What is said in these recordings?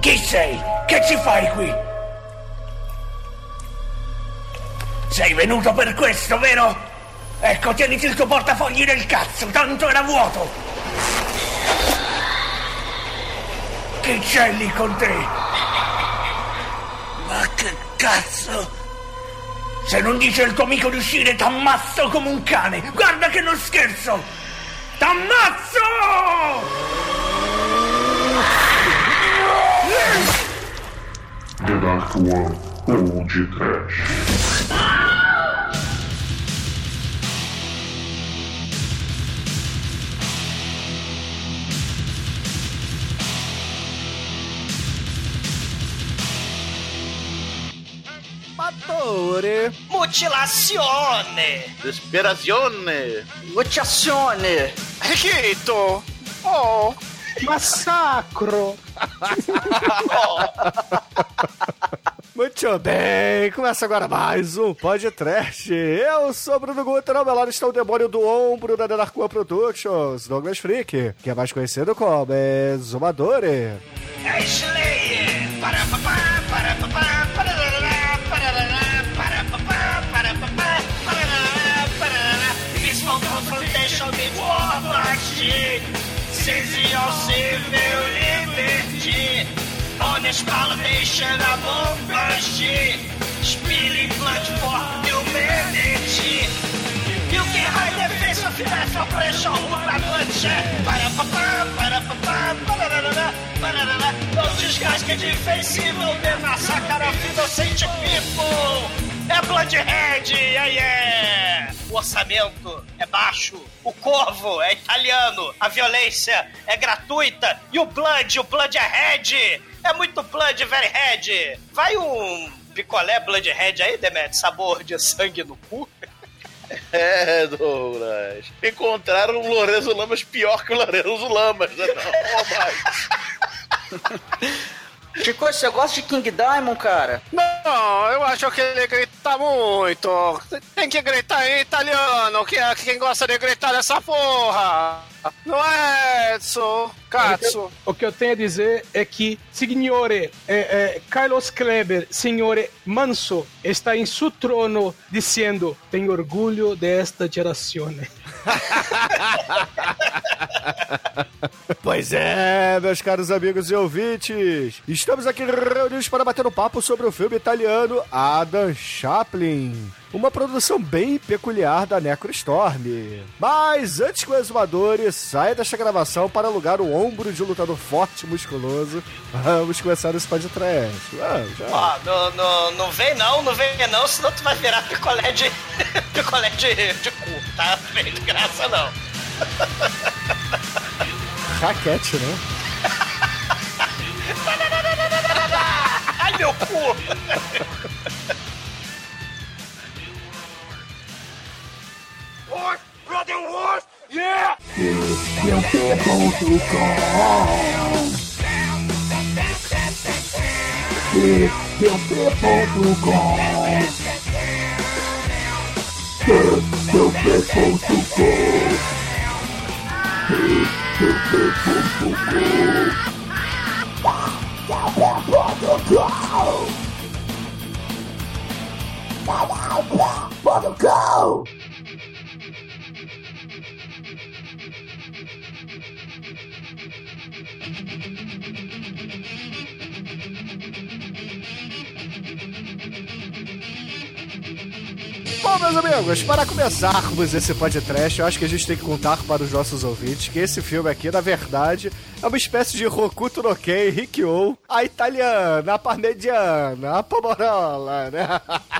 Chi sei? Che ci fai qui? Sei venuto per questo, vero? Ecco, tieniti il tuo portafogli nel cazzo, tanto era vuoto. Che c'è lì con te? Ma che cazzo? Se non dice il tuo amico di uscire, t'ammazzo come un cane. Guarda che non scherzo. T'ammazzo! The Dark One ou de Trash. Patore. Mutilazione! Desperazione. Mutiazione! Rito! Oh! Massacro! Muito bem, começa agora mais um podcast. Eu sou o Bruno Guter, ao meu lado está o demônio do ombro da Denarcoa Productions, Douglas Freak, que é mais conhecido como Exumadore. Para papá, para papá, para papá, para papá. Seize ao civil liberty. Honest validation of machine. Spilling blood for humanity. You can hide the death, oppression, uma bloodshed. Para papá, para papá, parará, parará. No desgaste defensivo, the massacre of innocent people. É Bloodhead, yeah, yeah. O orçamento é baixo, o corvo é italiano, a violência é gratuita e o Blood, o Bloodhead, é muito Blood, very head. Vai um picolé Bloodhead aí, Demet, sabor de sangue no cu? É, Douglas. Encontraram um Lourenço Lamas pior que o Lourenço Lamas, né? Não, mais. Chico, você gosta de King Diamond, cara? Não, eu acho que ele grita muito. Tem que gritar em italiano, que é quem gosta de gritar nessa porra. Não é, Edson? Katsu. O que eu tenho a dizer é que Signore eh, eh, Carlos Kleber, Signore Manso, está em seu trono dizendo: Tenho orgulho desta geração. Pois é, meus caros amigos e ouvintes, estamos aqui reunidos para bater um papo sobre o filme italiano Adam Chaplin. Uma produção bem peculiar da Necrostorm. Mas antes que o exumador saia desta gravação para alugar o ombro de um lutador forte e musculoso, vamos começar esse podcast. Vamos, já. Ó, não, não, não vem não, não vem não, senão tu vai virar picolé de. picolé de, de cu, tá? Não vem de graça não. Raquete, né? Ai meu cu! horse, brother horse, yeah! It's your people who come. It's your go! Bom, meus amigos, para começarmos esse podcast, eu acho que a gente tem que contar para os nossos ouvintes que esse filme aqui, na verdade, é uma espécie de Rokuto no Ken, Rikyo, a italiana, a parmegiana, a pomorola, né?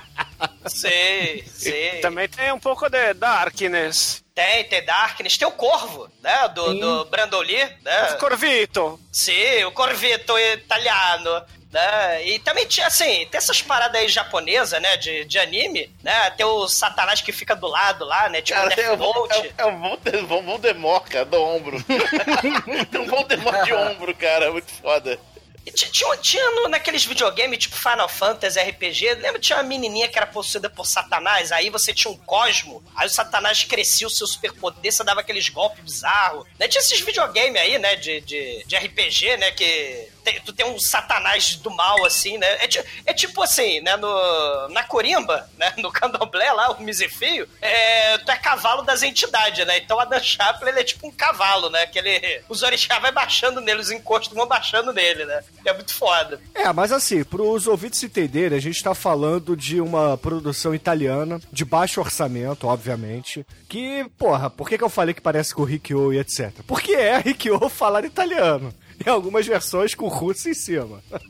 Sei, sei. Também tem um pouco de darkness. Tem, tem Darkness, tem o Corvo, né? Do, do Brandoli, né? Corvito. Sim, o Corvito italiano. Né? E também tinha, assim, tem essas paradas aí japonesas, né? De, de anime, né? Tem o Satanás que fica do lado lá, né? Tipo Cara, Death é o, Note. é, é o Voldemort, cara, do ombro. Tem um Voldemort de ombro, cara, muito foda. E Tinha, tinha, tinha no- naqueles videogames tipo Final Fantasy RPG, lembra? Tinha uma menininha que era possuída por Satanás, aí você tinha um cosmo, aí o Satanás crescia o seu superpoder, você dava aqueles golpes bizarros. Né? Tinha esses videogames aí, né, de, de, de RPG, né, que tem- tu tem um satanás do mal, assim, né? É, é tipo assim, né? No, na Corimba, né? No candomblé lá, o Misefio, é, tu é cavalo das entidades, né? Então a Dan Chaplin, ele é tipo um cavalo, né? Que ele, os orixás vai baixando nele, os encostos vão baixando nele, né? É muito foda. É, mas assim, pros ouvintes entenderem, a gente tá falando de uma produção italiana, de baixo orçamento, obviamente. Que, porra, por que, que eu falei que parece com o Rikyo e etc? Porque é Rikyo falar italiano. Em algumas versões com russo em cima.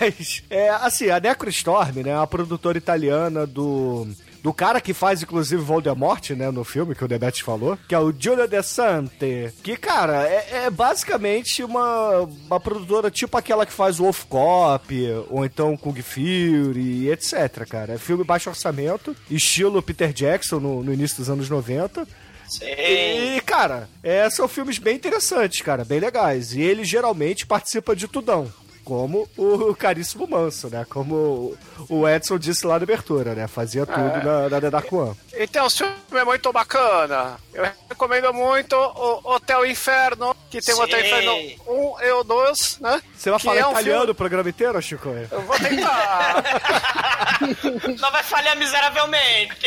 Mas, é, assim, a Necrostorm, né, a produtora italiana do... Do cara que faz, inclusive, Voldemort, né, no filme, que o Debete falou, que é o Giulio De Sante. Que, cara, é, é basicamente uma, uma produtora tipo aquela que faz o Wolf Cop, ou então Kung Fury, etc, cara. É filme baixo orçamento, estilo Peter Jackson no, no início dos anos 90. Sim. E, cara, é, são filmes bem interessantes, cara, bem legais. E ele geralmente participa de tudão. Como o Caríssimo Manso, né? Como o Edson disse lá na abertura, né? Fazia tudo na, na The Dark One. Então, o filme é muito bacana. Eu recomendo muito o Hotel Inferno, que tem o Sim. Hotel Inferno 1 e o 2, né? Você vai Que falar é um italiano filme- o programa inteiro, Chico? Eu vou tentar. Não vai falhar miseravelmente.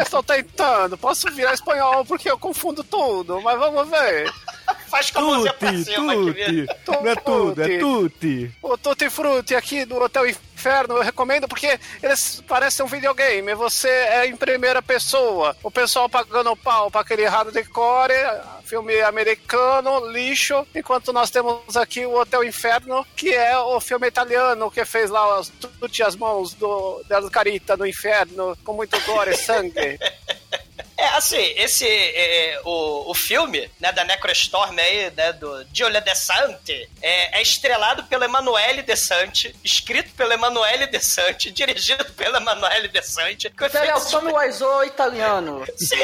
Estou tentando. Posso virar espanhol porque eu confundo tudo, mas vamos ver. Faz com a mãozinha pra Tutti, cima aqui, tutti. viu? Não é tudo, é tutti. O Tutti Frutti aqui do Hotel Inferno eu recomendo porque eles parecem um videogame. Você é em primeira pessoa. O pessoal pagando pau pra aquele hardcore, filme americano, lixo. Enquanto nós temos aqui o Hotel Inferno, que é o filme italiano que fez lá as Tutti as mãos do Del Carita no inferno, com muito gore e sangue. É, assim, esse, é, o, o filme, né, da Necrostorm aí, né, do Giulio De Sante, é, é estrelado pelo Emanuele De Sante, escrito pelo Emanuele De Sante, dirigido pelo Emanuele De Sante. Ele é o Tommy Wiseau italiano. Sim,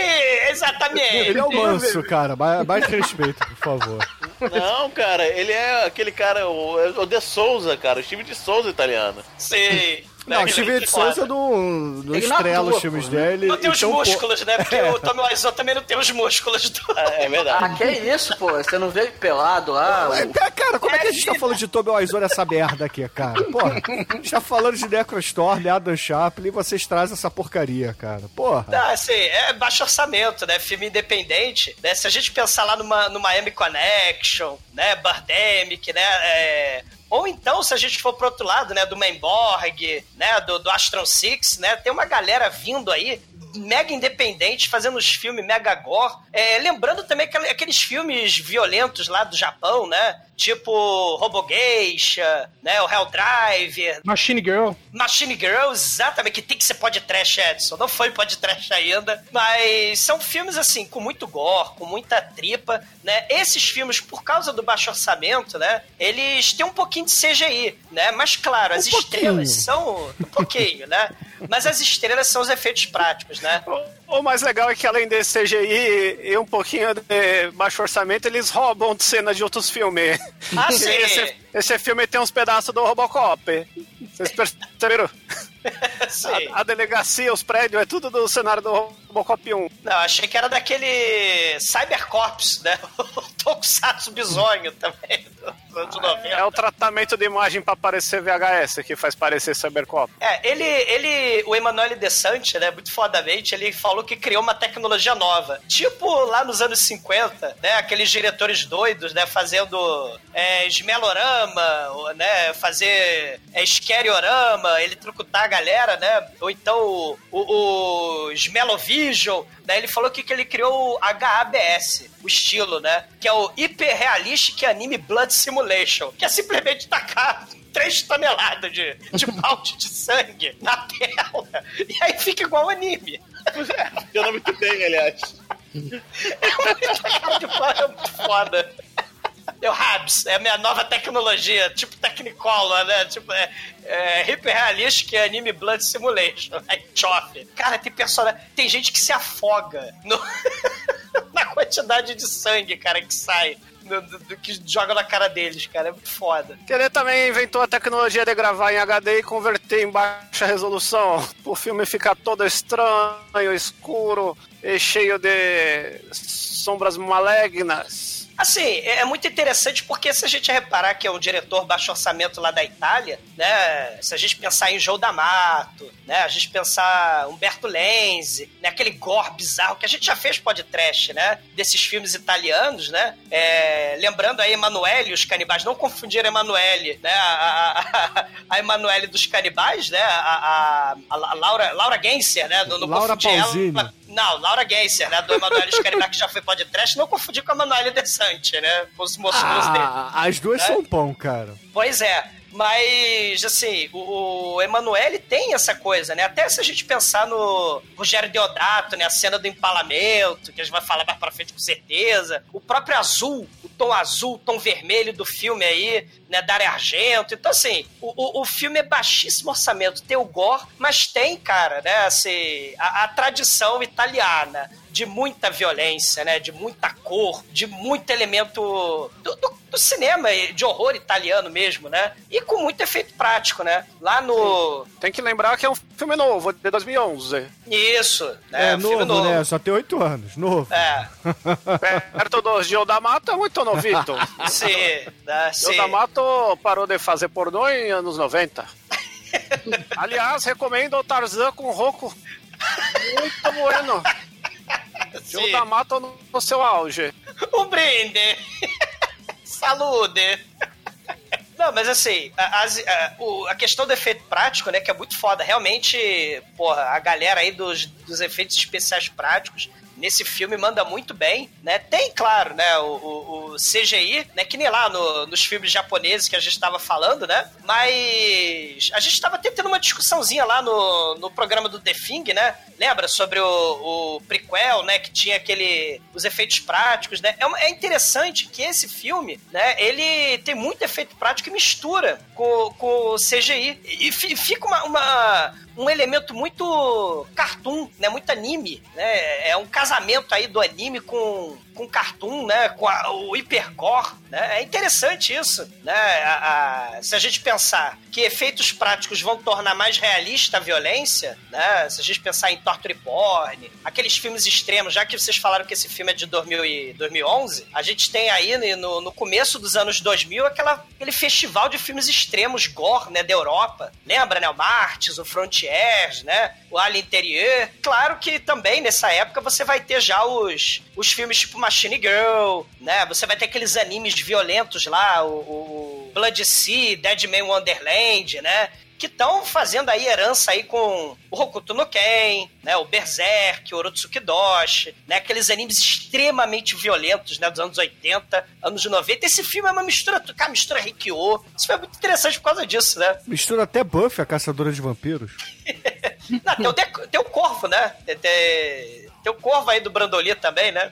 exatamente. Ele é o manso, cara. Mais, mais respeito, por favor. Não, cara, ele é aquele cara, o, o De Souza, cara, o Steve de Souza italiano. Sim. Não, o Steven de. Souza não, não não estrela os filmes pô. dele. Não tem os então, pô, músculos, né? Porque o Tommy Wiseau também não tem os músculos do... É, é verdade. Ah, que isso, pô? Você não vê pelado lá? É, cara, como é que a gente tá falando de Tommy Wiseau nessa merda aqui, cara? Porra, a gente tá falando de Necrostorm, Adam Chaplin, e vocês trazem essa porcaria, cara. Porra. Ah, assim, é baixo orçamento, né? Filme independente, né? Se a gente pensar lá numa, no Miami Connection, né? Birdemic, né? É, Ou então, se a gente for pro outro lado, né? Do Mainborg, né? Do, do Astron Six, né? Tem uma galera vindo aí mega independente, fazendo os filmes mega gore. É, lembrando também aquele- aqueles filmes violentos lá do Japão, né? Tipo Robogeisha, né? O Hell Driver, Machine Girl. Machine Girl, exatamente, que tem que ser podcast, Edson. Não foi podcast ainda, mas são filmes, assim, com muito gore, com muita tripa, né? Esses filmes, por causa do baixo orçamento, né? Eles têm um pouquinho de CGI, né? Mas, claro, as Um pouquinho. estrelas são... Um pouquinho, né? Mas as estrelas são os efeitos práticos, né? O, o mais legal é que além desse CGI e um pouquinho de baixo orçamento, eles roubam de cena de outros filmes. Ah, sim. Esse, esse filme tem uns pedaços do Robocop. Vocês perceberam? Sim. A, a delegacia, os prédios, é tudo do cenário do Robocop 1. Não, achei que era daquele Cybercops, né? O Tokusatsu Bisonho também, do anos 90. É o tratamento de imagem pra parecer VHS que faz parecer Cybercop. É, ele, ele, o Emanuele De Sante, né, muito fodamente, ele falou que criou uma tecnologia nova. Tipo lá nos anos 50, né, aqueles diretores doidos, né, fazendo é, esmelorama, né, fazer é, esqueriorama, ele trucutar a galera, né, ou então o, o, o Smelovision, né, ele falou que, que ele criou o HABS, o estilo, né, que é o Hyper Realistic Anime Blood Simulation, que é simplesmente tacar 3 toneladas de, de balde de sangue na tela. E aí fica igual anime. Funciona muito bem, aliás. É muito cara de pau, é muito foda. É o Habs, é a minha nova tecnologia, tipo Technicolor, né? Tipo, é, é hiperrealística e anime Blood Simulation. Aí, chofe. Cara, tem personagem. Tem gente que se afoga no- na quantidade de sangue, cara, que sai. Do, do- do que joga na cara deles, cara. É muito foda. Que ele também inventou a tecnologia de gravar em HD e converter em baixa resolução. O filme ficar todo estranho, escuro e cheio de sombras malignas. Assim, é é muito interessante porque se a gente reparar que é um diretor baixo orçamento lá da Itália, né? Se a gente pensar em Joe D'Amato, né? A gente pensar Humberto Lenzi, né? Aquele gore bizarro que a gente já fez podcast, né? Desses filmes italianos, né? É, lembrando aí Emanuele e os canibais, não confundir Emanuele, né? A, a, a Emanuele dos canibais, né? A, a, a Laura, Laura Genser, né? Não, não Laura confundir ela- Pausini. Não, Laura Genser, né? Do Emanuele Scaribá, que já foi podcast, não confundir com a Emanuele Desante, né? Os moços dele. Ah, as duas Né? são pão, cara. Pois é. Mas, assim, o, o Emanuele tem essa coisa, né? Até se a gente pensar no Rogério Deodato, né? A cena do empalamento, que a gente vai falar mais pra frente com certeza. O próprio azul, o tom azul, o tom vermelho do filme aí, né? Dario Argento. Então, assim, o, o, o filme é baixíssimo orçamento. Tem o gore, mas tem, cara, né? Assim, a, a tradição italiana de muita violência, né? De muita cor, de muito elemento do, do- do cinema de horror italiano mesmo, né? E com muito efeito prático, né? Lá no... Tem que lembrar que é um filme novo, de 2011. Isso, né? É, Um filme novo, né? Só tem oito anos. Novo. É, Perto do Gio D'Amato é muito novito. sim, né? Gio sim. D'Amato parou de fazer pornô em anos 90. Aliás, recomendo o Tarzan com Roco. Muito bueno. Gio Sim. D'Amato no, no seu auge. Um brinde! Salude! Não, mas assim, a, a- a questão do efeito prático, né, que é muito foda. Realmente, porra, a galera aí dos, dos efeitos especiais práticos nesse filme manda muito bem, né? Tem, claro, né, o, o- o CGI, né, que nem lá no- nos filmes japoneses que a gente estava falando, né? Mas a gente estava tendo uma discussãozinha lá no, no programa do The Thing, né? Lembra sobre o, o prequel, né, que tinha aquele os efeitos práticos, né? É, é interessante que esse filme, né, ele tem muito efeito prático e mistura com, com o CGI e fi- fica uma, uma- um elemento muito cartoon, né, muito anime, né? É um casamento aí do anime com com cartoon, né, com a- o hipergore, né? É interessante isso, né? A- a- se a gente pensar que efeitos práticos vão tornar mais realista a violência, né? Se a gente pensar em Torture Porn, aqueles filmes extremos, já que vocês falaram que esse filme é de 2000 e 2011, a gente tem aí né, no, no começo dos anos 2000 aquela, aquele festival de filmes extremos gore, né, da Europa. Lembra, né? O Martyrs, o Frontiers, né? O Alien Interior. Claro que também nessa época você vai ter já os, os filmes tipo Machine Girl, né? Você vai ter aqueles animes violentos lá, o, o Blood Sea, Dead Man Wonderland, né? Que estão fazendo aí herança aí com o Hokuto no Ken, né? O Berserk, o Orotsuki Doshi, né? Aqueles animes extremamente violentos, né? Dos anos 80, anos 90. Esse filme é uma mistura, cara, mistura Rikyo. Isso foi muito interessante por causa disso, né? Mistura até Buffy, a caçadora de vampiros. Não, tem, o, Deco- tem o Corvo, né? Tem, tem, tem o Corvo aí do Brandoli também, né?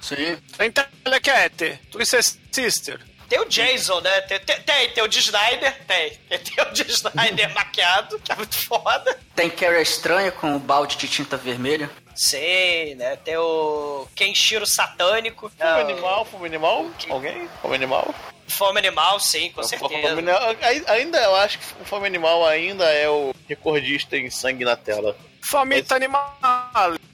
Sim. Tem Telecat, Twisted Sister. Tem o Jason, né? Tem, tem, tem, tem o de Snyder, tem. Tem o de Snyder maquiado, que é muito foda. Tem Carrie Estranha com o balde de tinta vermelha. Sim, né? Tem o Kenshiro Satânico. Fome animal, fome animal? Alguém? Fome animal? Fome Animal, sim, com Fome certeza. animal- ai- Ainda, eu acho que o Fome Animal ainda é o recordista em sangue na tela. Famita Animal.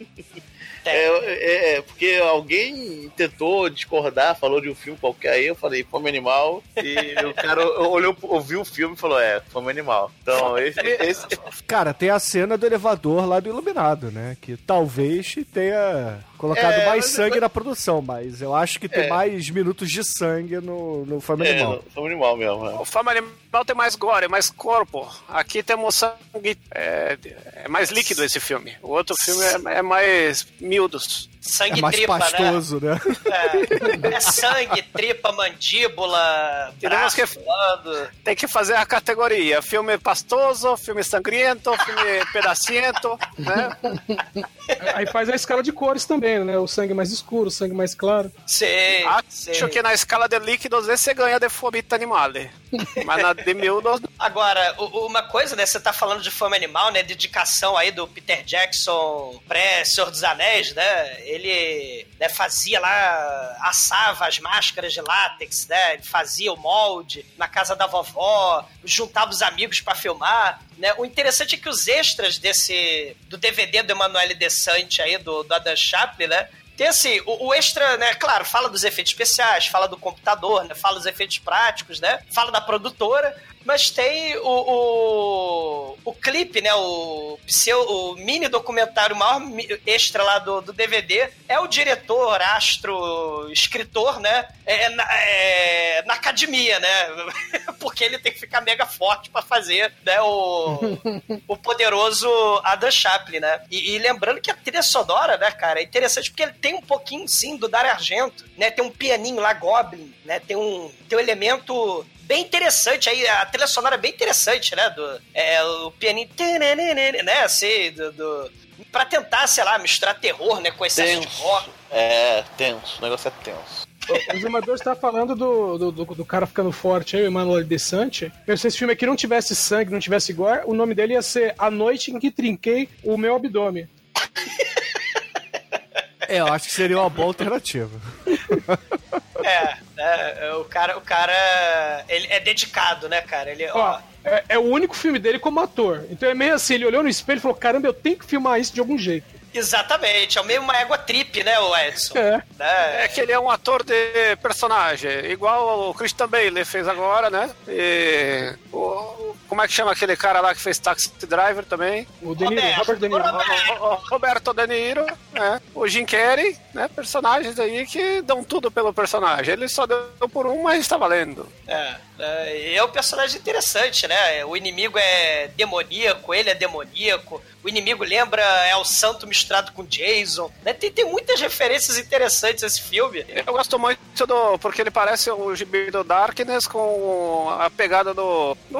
É, é, é, porque alguém tentou discordar, falou de um filme qualquer, aí eu falei Fome Animal, e o cara olhou, ouviu o filme e falou, é, Fome Animal. Então, esse, esse, Cara, tem a cena do elevador lá do Iluminado, né? Que talvez tenha colocado É, mais mas- sangue na produção, mas eu acho que tem É. mais minutos de sangue no, no Fome é, Animal. Fome Animal mesmo. né? O Fama Animal tem mais gore, mais corpo. Aqui temos sangue. É, é mais líquido esse filme. O outro filme é, é mais miúdos. Sangue É mais tripa, pastoso, né? né? É, é sangue, tripa, mandíbula, Teremos braço que- voando. Tem que fazer a categoria: filme pastoso, filme sangriento, filme pedaciento, né? Aí faz a escala de cores também, né? O sangue mais escuro, o sangue mais claro. Sim, Acho sim. que na escala de líquidos esse ganha de fomita animale. Mas na de miúdos. Agora, uma coisa, né? Você tá falando de fome animal, né? Dedicação aí do Peter Jackson pré-Senhor dos Anéis, né? Ele né, fazia lá, assava as máscaras de látex, né? Ele fazia o molde na casa da vovó, juntava os amigos pra filmar. Né? O interessante é que os extras desse do DVD do Emanuele Desante aí, do, do Adam Chaplin, né? Tem assim, o, o extra, né, claro, fala dos efeitos especiais, fala do computador, né, fala dos efeitos práticos, né, fala da produtora, mas tem o, o, o clipe, né? O, seu, o mini documentário, o maior extra lá do, do DVD é o diretor, astro, escritor, né? É, na, é, na academia, né? Porque ele tem que ficar mega forte pra fazer né, o, o poderoso Adam Chaplin, né? E, e lembrando que a trilha sonora, né, cara, é interessante porque ele tem um pouquinho, sim, do Dario Argento, né? Tem um pianinho lá, Goblin, né? Tem um, tem um elemento bem interessante aí, a trilha sonora é bem interessante, né? Do, é, o pianinho, né? Assim, do, do, pra tentar, sei lá, misturar terror, né? Com excesso de Tenso. rock. É, tenso. O negócio é tenso. O Exumador está falando do, do, do, do cara ficando forte aí, o Emanuel Desante. Eu, se esse filme aqui não tivesse sangue, não tivesse gore, o nome dele ia ser A Noite em que Trinquei o Meu Abdômen. É, eu acho que seria uma boa alternativa. É, é, o cara, o cara, ele é dedicado, né, cara? Ele, ó, Ó, é, é o único filme dele como ator. Então é meio assim, ele olhou no espelho e falou, caramba, eu tenho que filmar isso de algum jeito. Exatamente, é o meio uma égua trip, né, o Edson? É. Né? É que ele é um ator de personagem, igual o Christian Bale fez agora, né? E o- como é que chama aquele cara lá que fez Taxi Driver também? O De Niro, Roberto, Robert De Niro. Roberto. O, o Roberto De Niro, né? O Jim Carrey, né? Personagens aí que dão tudo pelo personagem. Ele só deu por um, mas tá valendo. É, é, e é um personagem interessante, né? O inimigo é demoníaco, ele é demoníaco. O inimigo lembra é o santo misturado com Jason. Né? Tem, tem muitas referências interessantes esse filme. Eu gosto muito do. porque ele parece o gibi do Darkness com a pegada do. do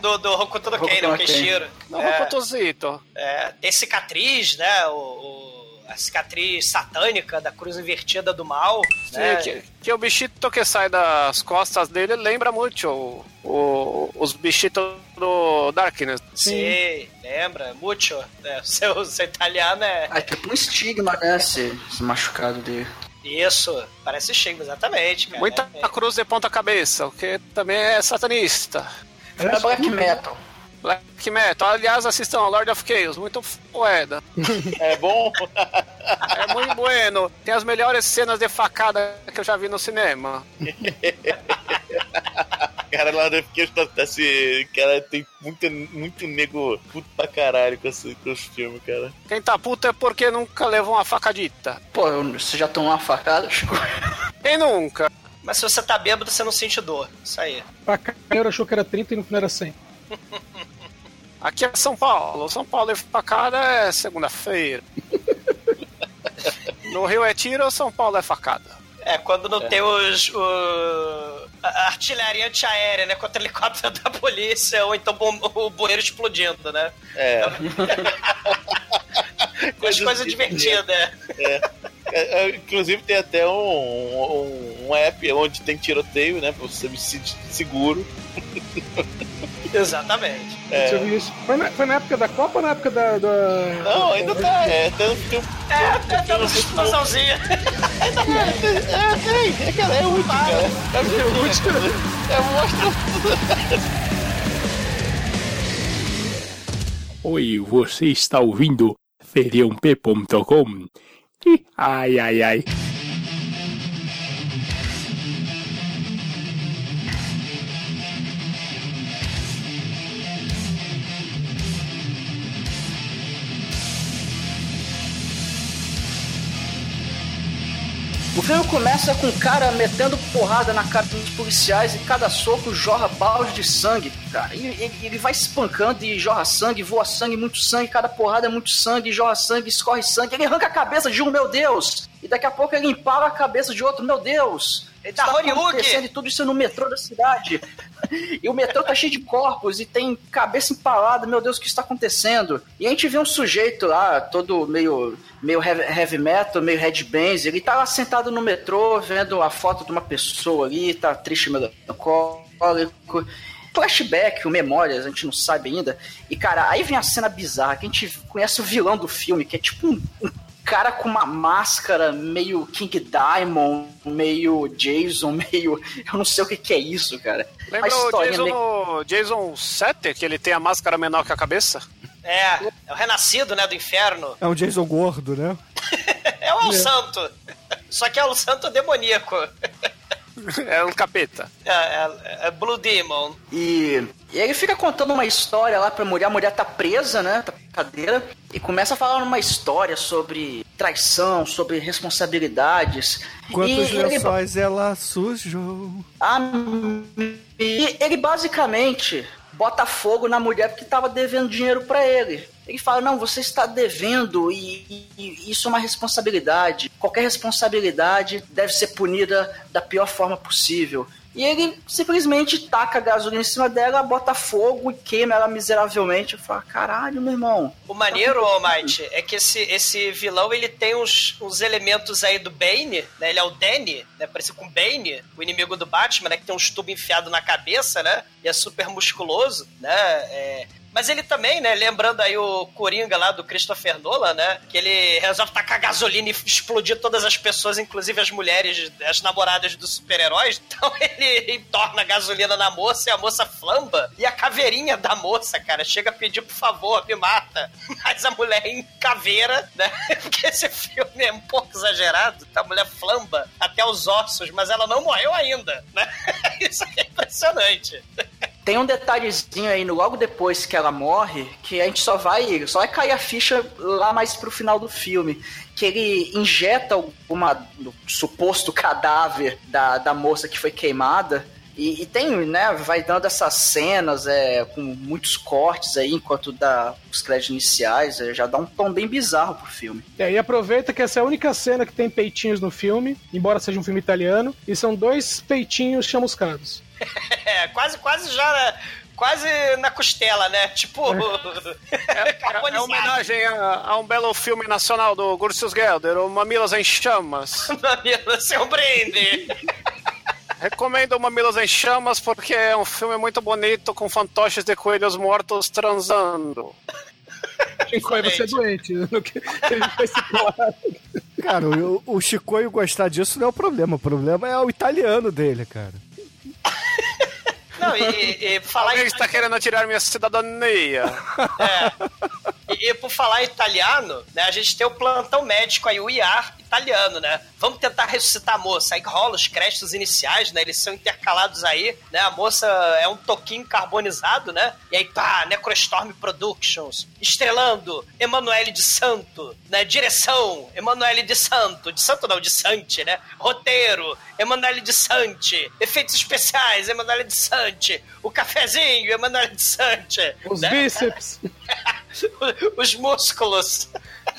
Do, do Hokuto no Ken, né? no o É, Rokotozito. é, tem cicatriz, né? O, o- a cicatriz satânica da cruz invertida do mal. né? Que, que o bichito que sai das costas dele lembra muito o, o- os bichitos do Darkness. Sim, lembra? Mucho. É, o seu, o seu italiano é. É tipo um estigma, né? Esse, esse machucado dele. Isso, parece estigma, exatamente, cara. Muita É, cruz de ponta cabeça, o que também é satanista. É black metal. Black Metal. Aliás, assistam Lord of Chaos, muito foda. É bom? É muito bueno. Tem as melhores cenas de facada que eu já vi no cinema. Cara, lá deve que esse cara tem muito, muito nego puto pra caralho com, esse, com os filmes, cara. Quem tá puto é porque nunca levou uma facadita. Pô, eu- você já tomou uma facada, Chico? Quem nunca? Mas se você tá bêbado, você não sente dor. Isso aí. Pra caralho, achou que era 30 e no final era 100. Aqui é São Paulo. São Paulo e facada é segunda-feira. No Rio é tiro, São Paulo é facada. É, quando não tem os. O, a artilharia antiaérea, né? Contra o helicóptero da polícia, ou então bom- o bueiro explodindo, né? É. Coisa, coisa divertida. é. É, é, inclusive tem até um, um, um app onde tem tiroteio, né? Pra você se sentir seguro. Exatamente. É. Foi na, foi na época da Copa ou na época da. da- Não, ainda tá. É, tem, tem, É, tá dando uma explosãozinha. é, é, cara, é útil, cara. É útil. É, mostra Oi, você está ouvindo feriãop.com? Ih, Ai, ai, ai. O filme começa com um cara metendo porrada na cara dos policiais e cada soco jorra balde de sangue, cara. E ele, ele vai espancando e jorra sangue, voa sangue, muito sangue, cada porrada é muito sangue, jorra sangue, escorre sangue. Ele arranca a cabeça de um, meu Deus! E daqui a pouco ele empala a cabeça de outro, meu Deus! Ele tá Hollywood. acontecendo tudo isso no metrô da cidade. e o metrô tá cheio de corpos e tem cabeça empalada, meu Deus, o que está acontecendo? E a gente vê um sujeito lá, todo meio, meio heavy, metal, meio headbangs, ele tá lá sentado no metrô, vendo a foto de uma pessoa ali, tá triste, melancólico. Flashback, o memórias, a gente não sabe ainda. E, cara, aí vem a cena bizarra, que a gente conhece o vilão do filme, que é tipo um, um cara com uma máscara meio King Diamond, meio Jason, meio. Eu não sei o que, que é isso, cara. Lembra o Jason, meio- Jason 7, que ele tem a máscara menor que a cabeça? É, é o renascido, né, do inferno. É um Jason gordo, né? É o El Santo. Só que é o Santo demoníaco. É um capeta. É, é, é Blue Demon. E, e ele fica contando uma história lá pra mulher. A mulher tá presa, né? Tá na cadeira. E começa a falar uma história sobre traição, sobre responsabilidades. Quantos e ele, lençóis ela sujou? Ah, e ele basicamente bota fogo na mulher porque tava devendo dinheiro pra ele. Ele fala: Não, você está devendo e- e isso é uma responsabilidade. Qualquer responsabilidade deve ser punida da pior forma possível. E ele simplesmente taca a gasolina em cima dela, bota fogo e queima ela miseravelmente. Eu falo: Caralho, meu irmão. O maneiro, Almighty, é que esse, esse vilão ele tem uns, uns elementos aí do Bane, né? Ele é o Danny, né? Parece com o Bane, o inimigo do Batman, né? Que tem uns tubos enfiados na cabeça, né? E é super musculoso, né? É, Mas ele também, né, lembrando aí o Coringa lá do Christopher Nolan, né, que ele resolve tacar gasolina e explodir todas as pessoas, inclusive as mulheres, as namoradas dos super-heróis. Então ele torna a gasolina na moça e a moça flamba. E a caveirinha da moça, cara, chega a pedir por favor, me mata. Mas a mulher em caveira, né, porque esse filme é um pouco exagerado, tá? a mulher flamba até os ossos, mas ela não morreu ainda, né? Isso é impressionante. Tem um detalhezinho aí, no- logo depois que ela morre, que a gente só vai. Só vai cair a ficha lá mais pro final do filme. Que ele injeta uma, no suposto cadáver da, da moça que foi queimada. E, e tem, né, vai dando essas cenas é, com muitos cortes aí, enquanto dá os créditos iniciais, é, já dá um tom bem bizarro pro filme. É, e aproveita que essa é a única cena que tem peitinhos no filme, embora seja um filme italiano, e são dois peitinhos chamuscados. É, quase, quase já. Quase na costela, né? Tipo. É carbonizado. homenagem a, a um belo filme nacional do Gursius Gelder, o Mamilos em Chamas. Mamilo, seu brinde. Recomendo o Mamilos em Chamas porque é um filme muito bonito com fantoches de coelhos mortos transando. Chico, você é doente. situado. Cara, o, o Chicoio gostar disso não é o problema. O problema é o italiano dele, cara. Não, e, e falar Alguém está querendo tirar minha cidadania. e, e por falar italiano, né? A gente tem o plantão médico aí, o IAR italiano, né? Vamos tentar ressuscitar a moça. Aí rola os créditos iniciais, né? Eles são intercalados aí, né? A moça é um toquinho carbonizado, né? E aí, pá, Necrostorm Productions, estrelando Emanuele de Santo, né? Direção, Emanuele de Santo. De Santo não, de Sante, né? Roteiro, Emanuele de Sante. Efeitos especiais, Emanuele de Sante. O cafezinho, Emanuele de Sante. Os né? bíceps. os músculos.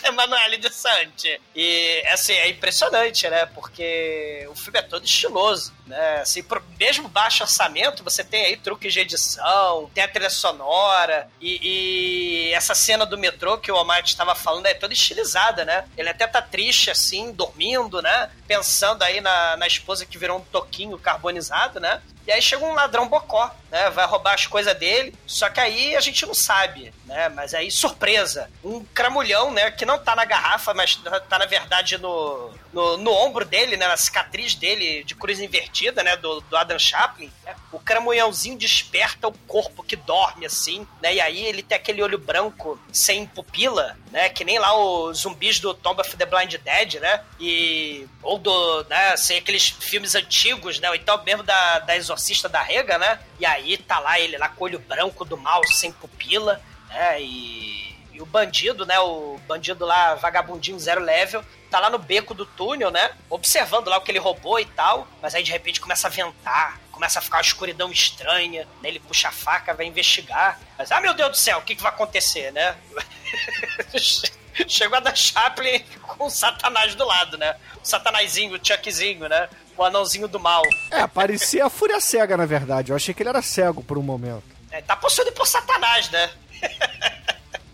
Emanuele de Sante. E, assim, é impressionante, né? Porque o filme é todo estiloso, né? Assim, pro mesmo baixo orçamento, você tem aí truques de edição, tem a trilha sonora, e, e essa cena do metrô que o Almighty estava falando é toda estilizada, né? Ele até tá triste, assim, dormindo, né? Pensando aí na, na esposa que virou um toquinho carbonizado, né? E aí chega um ladrão bocó, né? Vai roubar as coisas dele. Só que aí a gente não sabe, né? Mas aí, surpresa, um cramulhão, né? Que não tá na garrafa, mas tá na verdade no, no, no ombro dele, né? Na cicatriz dele de cruz invertida, né? Do, do Adam Chaplin. né? O cramulhãozinho desperta o corpo que dorme, assim, né? E aí ele tem aquele olho branco sem pupila, né? Que nem lá os zumbis do Tomb of the Blind Dead, né? E... Ou do, né? Assim, aqueles filmes antigos, né? Ou então mesmo da, da Exorcista da Rega, né? E aí tá lá ele lá com o olho branco do mal, sem pupila, né? E... E o bandido, né? O bandido lá, vagabundinho zero level, tá lá no beco do túnel, né? Observando lá o que ele roubou e tal. Mas aí de repente começa a ventar, começa a ficar uma escuridão estranha, né? Ele puxa a faca, vai investigar. Mas, ah, meu Deus do céu, o que, que vai acontecer, né? Chegou a dar Chaplin com o Satanás do lado, né? O Satanazinho, o Chuckzinho, né? O anãozinho do mal. É, parecia a Fúria Cega, na verdade. Eu achei que ele era cego por um momento. É, tá possuído por Satanás, né?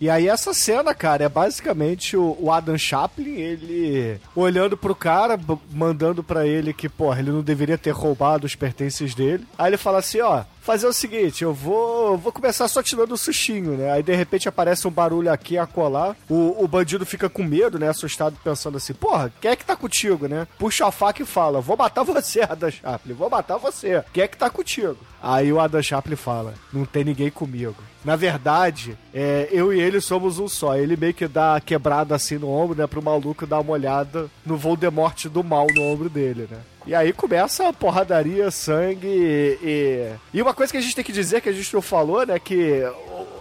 E aí essa cena, cara, é basicamente o, Adam Chaplin, ele olhando pro cara, mandando pra ele que, porra, ele não deveria ter roubado os pertences dele. Aí ele fala assim, ó, fazer o seguinte, eu vou, vou começar só tirando o sushinho, né? Aí de repente aparece um barulho aqui a colar, o, o bandido fica com medo, né? Assustado, pensando assim, porra, quem é que tá contigo, né? Puxa a faca e fala, vou matar você, Adam Chaplin, vou matar você. Quem é que tá contigo? Aí o Adam Chaplin fala, não tem ninguém comigo. Na verdade, é, eu e ele somos um só. Ele meio que dá quebrada assim no ombro, né? Pro maluco dar uma olhada no Voldemort do mal no ombro dele, né? E aí começa a porradaria, sangue e, e... Uma coisa que a gente tem que dizer, que a gente não falou, né? Que,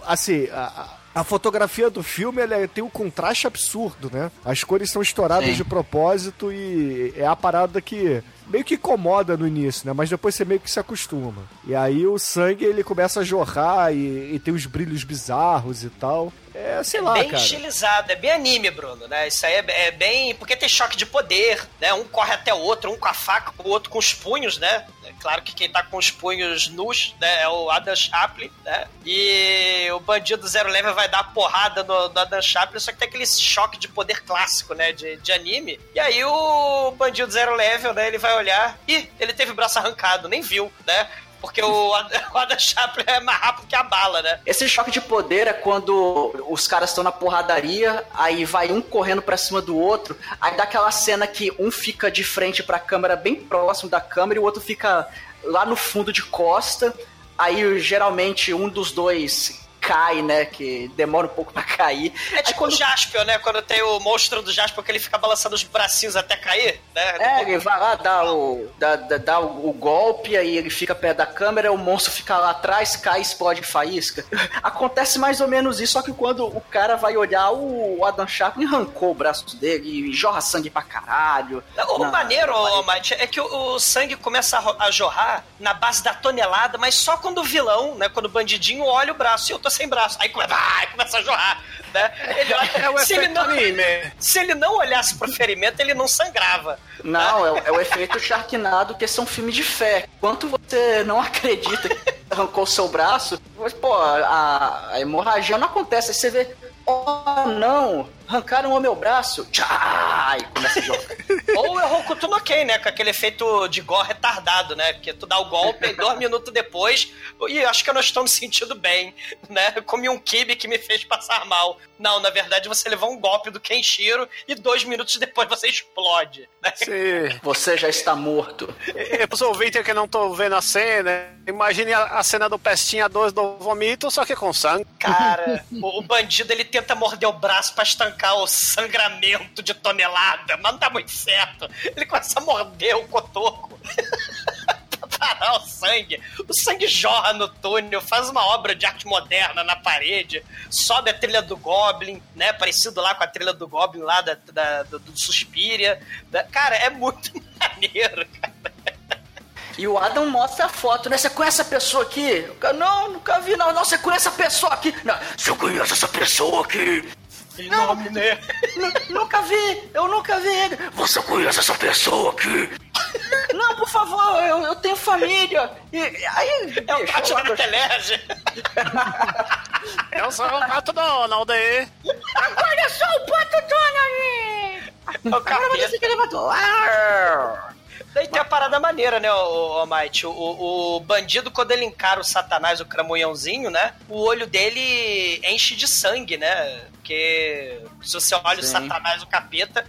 assim, a, a fotografia do filme ela tem um contraste absurdo, né? As cores são estouradas Sim. de propósito e é a parada que meio que incomoda no início, né? Mas depois você meio que se acostuma. E aí o sangue ele começa a jorrar e, e tem os brilhos bizarros e tal. É, sei lá, bem cara. estilizado, é bem anime, Bruno, né? Isso aí é, é bem. Porque tem choque de poder, né? Um corre até o outro, um com a faca, o outro com os punhos, né? É claro que quem tá com os punhos nus, né? É o Adam Chaplin, né? E o bandido Zero Level vai dar porrada no, no Adam Chaplin, só que tem aquele choque de poder clássico, né? De, de anime. E aí o bandido Zero Level, né? Ele vai olhar. Ih, ele teve o braço arrancado, nem viu, né? Porque o o Adam Chaplin é mais rápido que a bala, né? Esse choque de poder é quando os caras estão na porradaria, aí vai um correndo pra cima do outro, aí dá aquela cena que um fica de frente pra câmera, bem próximo da câmera, e o outro fica lá no fundo de costa. Aí geralmente um dos dois cai, né? Que demora um pouco pra cair. É tipo o Jaspion, né? Quando tem o monstro do Jaspion que ele fica balançando os bracinhos até cair, né? É, ele vai lá, dá o, dá, dá, dá o, o golpe, aí ele fica perto da câmera, o monstro fica lá atrás, cai, explode faísca. Acontece mais ou menos isso, só que quando o cara vai olhar, o Adam Chaplin arrancou o braço dele e jorra sangue pra caralho. O Na- maneiro, Mate, é que o, o sangue começa a, a jorrar na base da tonelada, mas só quando o vilão, né? Quando o bandidinho olha o braço e eu tô sem braço. Aí come- vai, começa a jorrar, né? Ele olha- É o se, ele não, anime. se ele não olhasse pro ferimento, ele não sangrava. Não, é, o- é o efeito Sharknado, que esse é um filme de fé. Quanto você não acredita que arrancou seu braço, mas, pô, a, a hemorragia não acontece. Aí você vê, oh não, arrancaram o meu braço. Tchá, e começa a jogar. Ou é Hokuto no Ken, né? Com aquele efeito de gore retardado, né? Porque tu dá o golpe e dois minutos depois, e acho que eu não estou me sentindo bem, né? Eu comi um kibe que me fez passar mal. Não, na verdade você levou um golpe do Kenshiro e dois minutos depois você explode. Né? Sim. Você já está morto. E pros ouvintes que não estão vendo a cena, imagine a, a cena do Pestinha 2 do vomito, só que com sangue. Cara, o, o bandido ele tenta morder o braço pra estancar o sangramento de tonelada, mas não dá muito certo. Ele começa a morder o cotoco. pra parar o sangue. O sangue jorra no túnel, faz uma obra de arte moderna na parede, sobe a trilha do Goblin, né? Parecido lá com a trilha do Goblin lá da, da- do, do Suspiria. Da- cara, é muito maneiro, cara. E o Adam mostra a foto, né? Você conhece essa pessoa aqui? Não, nunca vi, não. Não, você conhece essa pessoa aqui? Não, você conhece essa pessoa aqui? Não, né? Nu- nunca vi, eu nunca vi ele. Você conhece essa pessoa aqui? Não, por favor, eu, eu tenho família. E aí, É o Tati eu da Telege. Eu sou o Pato Donald, aí. Agora eu sou o Pato Donald! É o Agora capeta. você que levantou. Daí tem a parada maneira, né, o, Might? O, o bandido, quando ele encara o satanás, o cramunhãozinho, né? O olho dele enche de sangue, né? Porque se você olha o Sim. satanás, o capeta,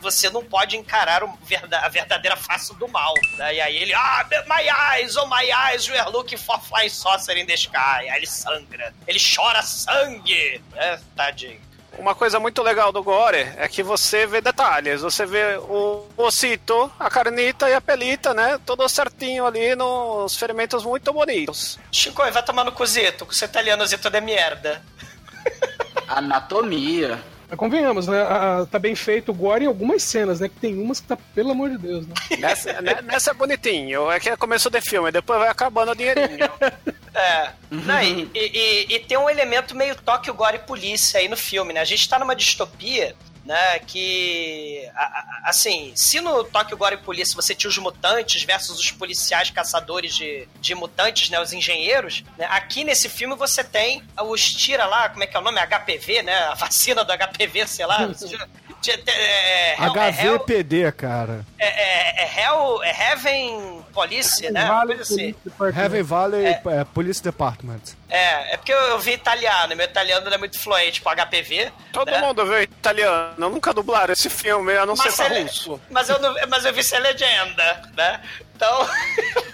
você não pode encarar o a verdadeira face do mal. Né? E aí ele, ah, my eyes, oh my eyes, we are looking for flying saucer in the sky. Aí ele sangra. Ele chora sangue. É, tadinho. Uma coisa muito legal do Gore é que você vê detalhes. Você vê o ossito, a carnita e a pelita, né? Tudo certinho ali nos ferimentos muito bonitos. Chico, vai tomar no cozito, com seu italianozito de merda. Anatomia. Mas convenhamos, né? a- a- tá bem feito o gore em algumas cenas, né? Que tem umas que tá, pelo amor de Deus, né? Nessa, ne- nessa é bonitinho. É que é começo de filme, depois vai acabando o dinheirinho. É. Não, e, e- e tem um elemento meio toque gore polícia aí no filme, né? A gente tá numa distopia, né? Que. a- a- assim, se no Tóquio Gore Polícia você tinha os mutantes versus os policiais caçadores de, de mutantes, né? Os engenheiros, né? Aqui nesse filme você tem os tira lá, como é que é o nome? HPV, né? A vacina do HPV, sei lá. É, Hell- é Hell- HVPD, cara. É, é, é Hell, é Heaven Police, né? Coisa assim. Heaven Valley é, Police Department. É, é porque eu, eu vi italiano, meu italiano não é muito fluente com HPV. Todo né? mundo vê italiano. Nunca dublaram esse filme, a não ser pra ele- russo. mas, eu não- mas eu vi sem legenda, né? Então.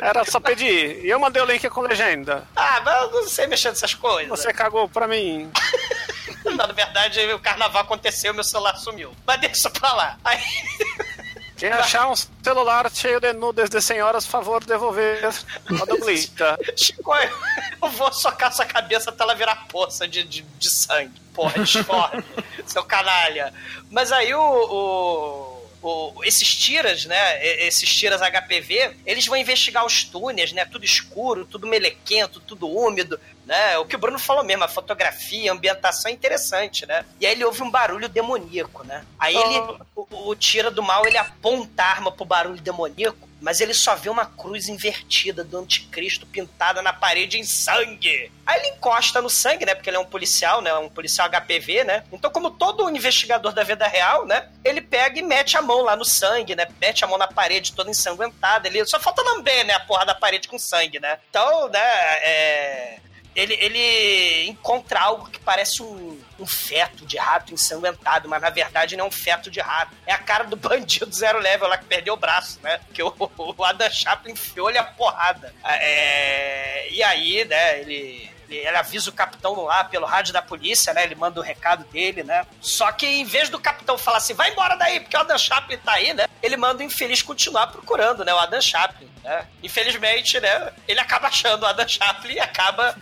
Era só pedir. E eu mandei o link com legenda. ah, mas eu não sei mexer nessas coisas. Você cagou pra mim. Na verdade, o carnaval aconteceu meu celular sumiu. Mas deixa pra lá. Aí. Quem achar um celular cheio de nudes de senhoras, favor devolver a dublita. Chico, eu vou socar sua cabeça até ela virar poça de, de, de sangue. Porra, discorre, seu canalha. Mas aí o, o- o- esses tiras, né? Esses tiras HPV, eles vão investigar os túneis, né? Tudo escuro, tudo melequento, tudo úmido, né? O que o Bruno falou mesmo, a fotografia, a ambientação é interessante, né? E aí ele ouve um barulho demoníaco, né? Aí ele, o, o tira do mal, ele aponta a arma pro barulho demoníaco, mas ele só vê uma cruz invertida do anticristo pintada na parede em sangue. Aí ele encosta no sangue, né? Porque ele é um policial, né? Um policial HPV, né? Então, como todo investigador da vida real, né? Ele pega e mete a mão lá no sangue, né? Mete a mão na parede toda ensanguentada. Ele só falta lamber, né? A porra da parede com sangue, né? Então, né? É... Ele, ele encontra algo que parece um, um feto de rato ensanguentado, mas na verdade não é um feto de rato. É a cara do bandido zero level lá que perdeu o braço, né? Que o, o Adam Chaplin enfiou-lhe a porrada. É, e aí, né, ele, ele, avisa o capitão lá pelo rádio da polícia, né? Ele manda o recado dele, né? Só que em vez do capitão falar assim, vai embora daí, porque o Adam Chaplin tá aí, né? Ele manda o infeliz continuar procurando, né? O Adam Chaplin, né? Infelizmente, né? Ele acaba achando o Adam Chaplin e acaba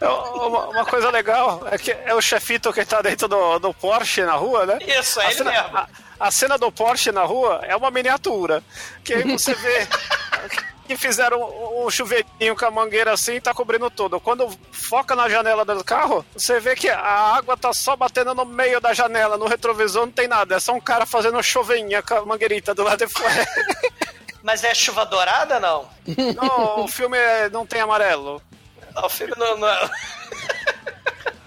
É, Uma, uma coisa legal é que é o chefito que tá dentro do, do Porsche na rua, né? Isso, é a ele cena, mesmo. A, a cena do Porsche na rua é uma miniatura. Que aí você vê que fizeram um, um chuveirinho com a mangueira assim e tá cobrindo tudo. Quando foca na janela do carro, você vê que a água tá só batendo no meio da janela, no retrovisor não tem nada. É só um cara fazendo chuveirinha com a mangueirita do lado de fora. Mas é chuva dourada, não? Não, o filme é- não tem amarelo. Não, o filme não... não é...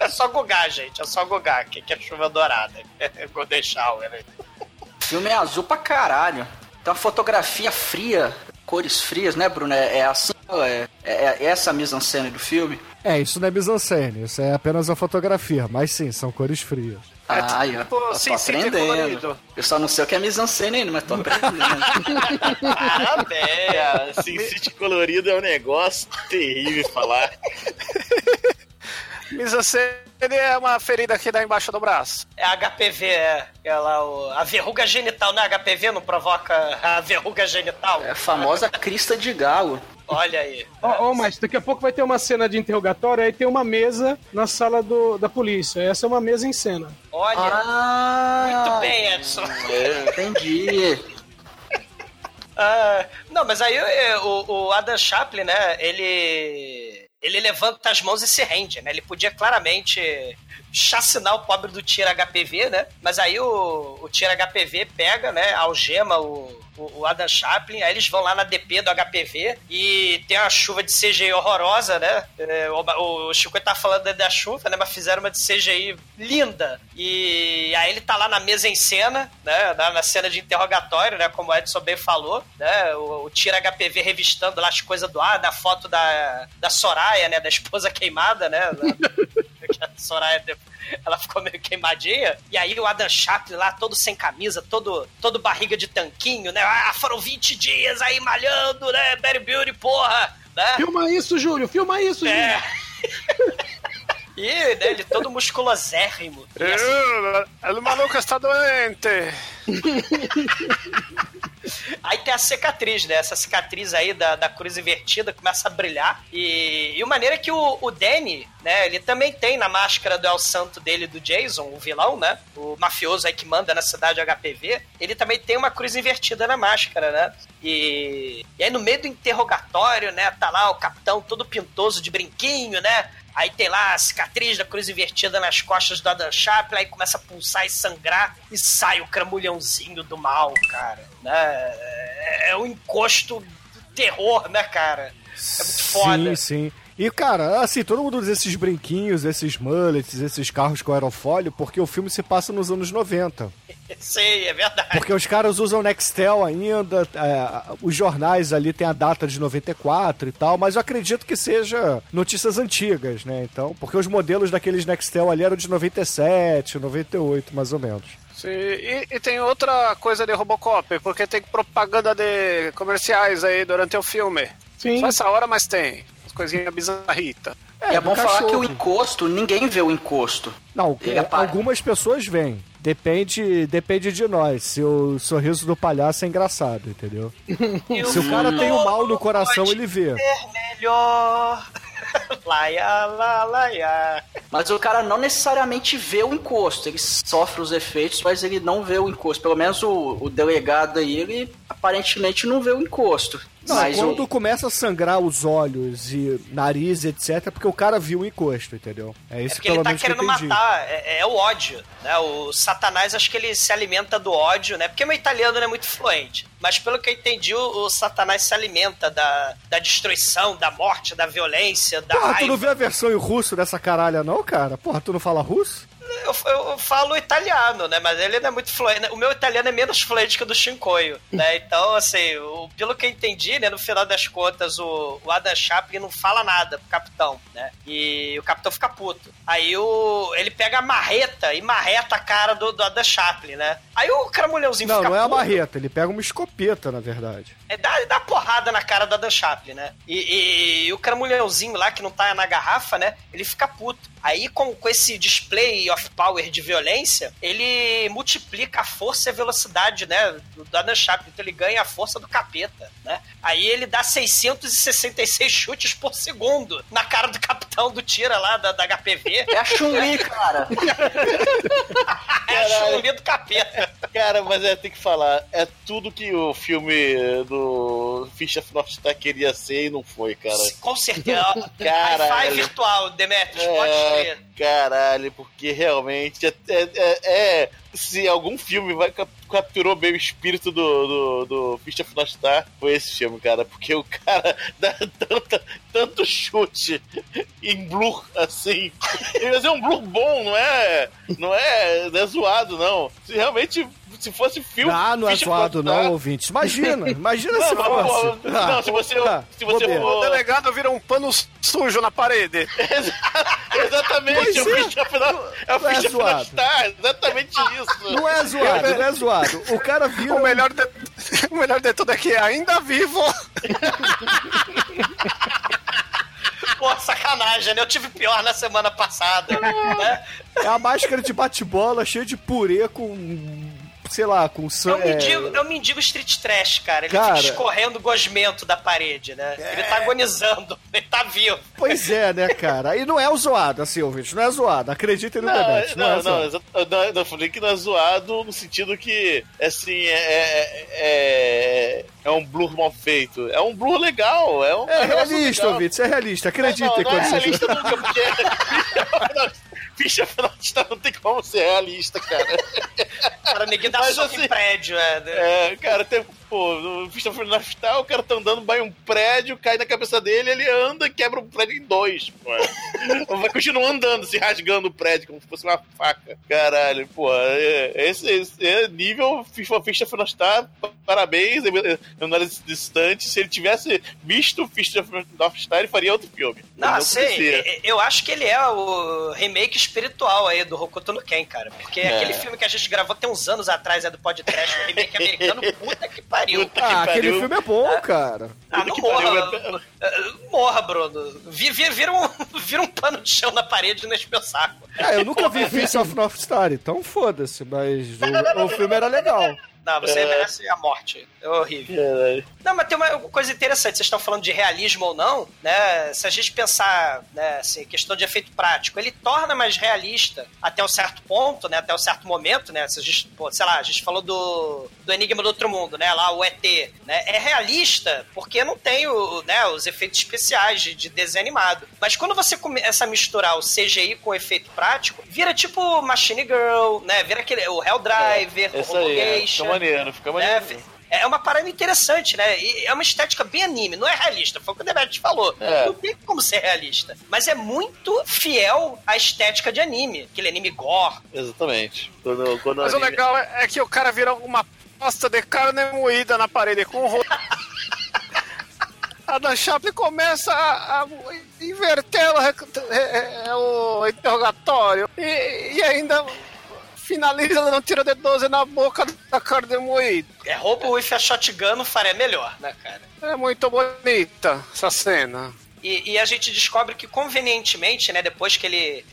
é só gogar, gente. É só gogar, que, que é chuva dourada. É Golden Shower? O filme é azul pra caralho. Tem uma fotografia fria, cores frias, né, Bruno? É, é assim, é, é, é essa a mise-en-scène do filme? É, isso não é mise-en-scène, isso é apenas a fotografia, mas sim, são cores frias. Ah, aí, ó. tipo Eu tô City aprendendo. Eu só não sei o que é mise-en-scène ainda, mas tô aprendendo. Parabéns! É, Sin City colorido é um negócio terrível falar. Mise-en-scène é uma ferida que dá embaixo do braço. É a HPV, é. Ela, o- a verruga genital, não é HPV? Não provoca a verruga genital? É a famosa crista de galo. Olha aí. Ó, ó, mas daqui a pouco vai ter uma cena de interrogatório, aí tem uma mesa na sala do, da polícia. Essa é uma mesa em cena. Olha. Ah, Muito bem, Edson. entendi. Ah, não, mas aí eh, o, o Adam Chaplin, né, ele. Ele levanta as mãos e se rende, né? Ele podia claramente chacinar o pobre do Tira HPV, né? Mas aí o, o Tira HPV pega, né? Algema o, o, o Adam Chaplin, aí eles vão lá na DP do HPV e tem uma chuva de CGI horrorosa, né? É, O, o Chico tá falando da chuva, né? Mas fizeram uma de CGI linda. E aí ele tá lá na mesa em cena, né? Na, na cena de interrogatório, né? Como o Edson bem falou, né? O, o Tira HPV revistando lá as coisas do ar, da foto da, da Soraya, né? Da esposa queimada, né? a Soraya ela ficou meio queimadinha. E aí o Adam Chaplin lá, todo sem camisa, todo, todo barriga de tanquinho, né? Ah, foram 20 dias aí malhando, né? Barry Beauty, porra! Né? Filma isso, Júlio! Filma isso, Júlio! É. E né, ele todo musculosérrimo. E assim, Uh, o maluco está doente. Aí tem a cicatriz, né? Essa cicatriz aí da, da cruz invertida começa a brilhar. E, e o maneiro é que o, o Danny, né? Ele também tem na máscara do El Santo dele, do Jason, o vilão, né? O mafioso aí que manda na cidade HPV. Ele também tem uma cruz invertida na máscara, né? E, e aí no meio do interrogatório, né? Tá lá o capitão todo pintoso de brinquinho, né? Aí tem lá a cicatriz da cruz invertida nas costas do Adam Chaplin, aí começa a pulsar e sangrar e sai o cramulhãozinho do mal, cara. Né? É, é um encosto do terror, né, cara? É muito foda. Sim, sim. E, cara, assim, todo mundo usa esses brinquinhos, esses mullets, esses carros com aerofólio, porque o filme se passa nos anos 90. Sei, é verdade. Porque os caras usam Nextel ainda, é, os jornais ali tem a data de 94 e tal, mas eu acredito que seja notícias antigas, né? Então, porque os modelos daqueles Nextel ali eram de 97, 98, mais ou menos. Sim, e, e tem outra coisa de Robocop, porque tem propaganda de comerciais aí durante o filme. Sim. Só essa hora, mas tem. As coisinhas bizarritas. É, é bom falar que o cachorro. encosto, ninguém vê o encosto. Não, é, algumas pessoas vêm. Depende, depende de nós. Se o sorriso do palhaço é engraçado, entendeu? Se o cara tem o mal no coração, ele vê. Melhor. Laia, lá, laia. Mas o cara não necessariamente vê o encosto. Ele sofre os efeitos, mas ele não vê o encosto. Pelo menos o, o delegado aí, ele aparentemente não vê o encosto. Não, mas quando o, começa a sangrar os olhos e nariz, etc, porque o cara viu o encosto, entendeu? É É isso porque pelo ele tá que querendo entendi. matar, é, é o ódio, né? O Satanás, acho que ele se alimenta do ódio, né? Porque meu italiano não é muito fluente. Mas pelo que eu entendi, o, o Satanás se alimenta da, da destruição, da morte, da violência, da Porra, tu raiva. não viu a versão em russo dessa caralha, não, cara? Porra, tu não fala russo? Eu, eu- falo italiano, né? Mas ele não é muito fluente. O meu italiano é menos fluente que o do Shinkoio, né? Então, assim, o- pelo que eu entendi, né? No final das contas, o, o Adam Chaplin não fala nada pro capitão, né? E o capitão fica puto. Aí o, ele pega a marreta e marreta a cara do, do Adam Chaplin, né? Aí o cramulhãozinho Não, fica não é a puto. marreta, ele pega uma escopeta, na verdade. É, dá, dá porrada na cara do Adam Chaplin, né? E, e- e o cramulhãozinho lá, que não tá na garrafa, né? Ele fica puto. Aí, com, com esse display of power de violência, ele multiplica a força e a velocidade, né? Do, do Adam Chaplin. Então ele ganha a força do capeta, né? Aí ele dá 666 chutes por segundo na cara do capitão do tira lá, da, da HPV. é a Chun-Li, cara. É a chun do capeta. Cara, mas é, tem que falar, é tudo que o filme do Ficha Frostar queria ser e não foi, cara. Com certeza. Caralho. Wi-Fi virtual, Demetrius, pode É, crer. Caralho, porque realmente é, é- é- é- se algum filme vai, cap- capturou bem o espírito do, do, do Ficha Frostar, foi esse filme, cara. Porque o cara dá tanta, tanto chute em blur assim. Ele fazer um blur bom, não é, não é, não é zoado, não. Se realmente se fosse filme. Ah, não é zoado não, ouvintes. Imagina, imagina Não, se mas, fosse. pô, não, se você- Ah, se você for- O delegado vira um pano sujo na parede. Exatamente, É o é. É o Não é Ficha zoado. Frostar, exatamente isso. Não é zoado, não é zoado. O cara vira. O melhor, de, o melhor de tudo é que é ainda vivo. Pô, sacanagem, né? Eu tive pior na semana passada, né? É a máscara de bate-bola cheia de purê com. Sei lá, com É um sangue. mendigo, é um mendigo street trash, cara. Ele Cara- fica escorrendo gosmento da parede, né? Ele tá agonizando, ele tá vivo. Pois é, né, cara? E não é o zoado, assim, ouvinte, não é zoado. Acredita no Não, não, não, é não, zoado. eu não, eu falei que não é zoado no sentido que, assim, é, é, é, é um blur mal feito. É um blur legal. É, um, É realista, ouvinte, é realista. Acreditem não, não quando é realista nunca, porque Ficha Frostar não tem como ser realista, cara. Cara, ninguém dá Mas, soco em assim, prédio, é. É, cara, tem, pô, Ficha Frostar o cara tá andando, vai um prédio, cai na cabeça dele, ele anda e quebra o prédio em dois, pô. Vai continuar andando, se rasgando o prédio, como se fosse uma faca. Caralho, pô, é, esse, esse é nível FIFA Ficha Frostar, parabéns, análise distante. Se ele tivesse visto o Ficha Frostar, ele faria outro filme. Não, Não sei, eu acho que ele é o remake espiritual aí do Hokuto no Ken, cara. Porque É. aquele filme que a gente gravou tem uns anos atrás, é do podcast, o remake americano, puta que pariu. Puta que Ah, aquele pariu. filme é bom, cara. Ah, não que morra. pariu, Morra, Bruno. Vi- vi- Vira um, vira um pano de chão na parede e enche meu saco. Ah, eu nunca vi Face of North Star, então foda-se, mas o, o filme era legal. Não, você É. merece a morte. É horrível. Caralho. Não, mas tem uma coisa interessante. Vocês estão falando de realismo ou não, né? Se a gente pensar, né, assim, questão de efeito prático, ele torna mais realista até um certo ponto, né? Até um certo momento, né? Se a gente, pô, sei lá, a gente falou do, do Enigma do Outro Mundo, né? Lá, o ET, né? É realista porque não tem o, né, os efeitos especiais de, de desenho animado. Mas quando você começa a misturar o CGI com o efeito prático, vira tipo Machine Girl, né? Vira aquele, o Hell Driver, o Essa aí, é, Homologation, fica maneiro, fica né? maneiro. É uma parada interessante, né? E é uma estética bem anime, não é realista, foi o que o Demet falou. É. Não tem como ser realista. Mas é muito fiel à estética de anime, aquele anime gore. Exatamente. Quando, quando Mas o anime- legal é é que o cara vira uma pasta de carne moída na parede com o rosto. A Dan Chaplin começa a, a inverter o, é, é, o interrogatório e, e ainda finaliza dando um tiro de 12 na boca da carne moída. É roubo with a shotgun faria melhor, né, cara? É muito bonita essa cena. E, e a gente descobre que, convenientemente, né, depois que ele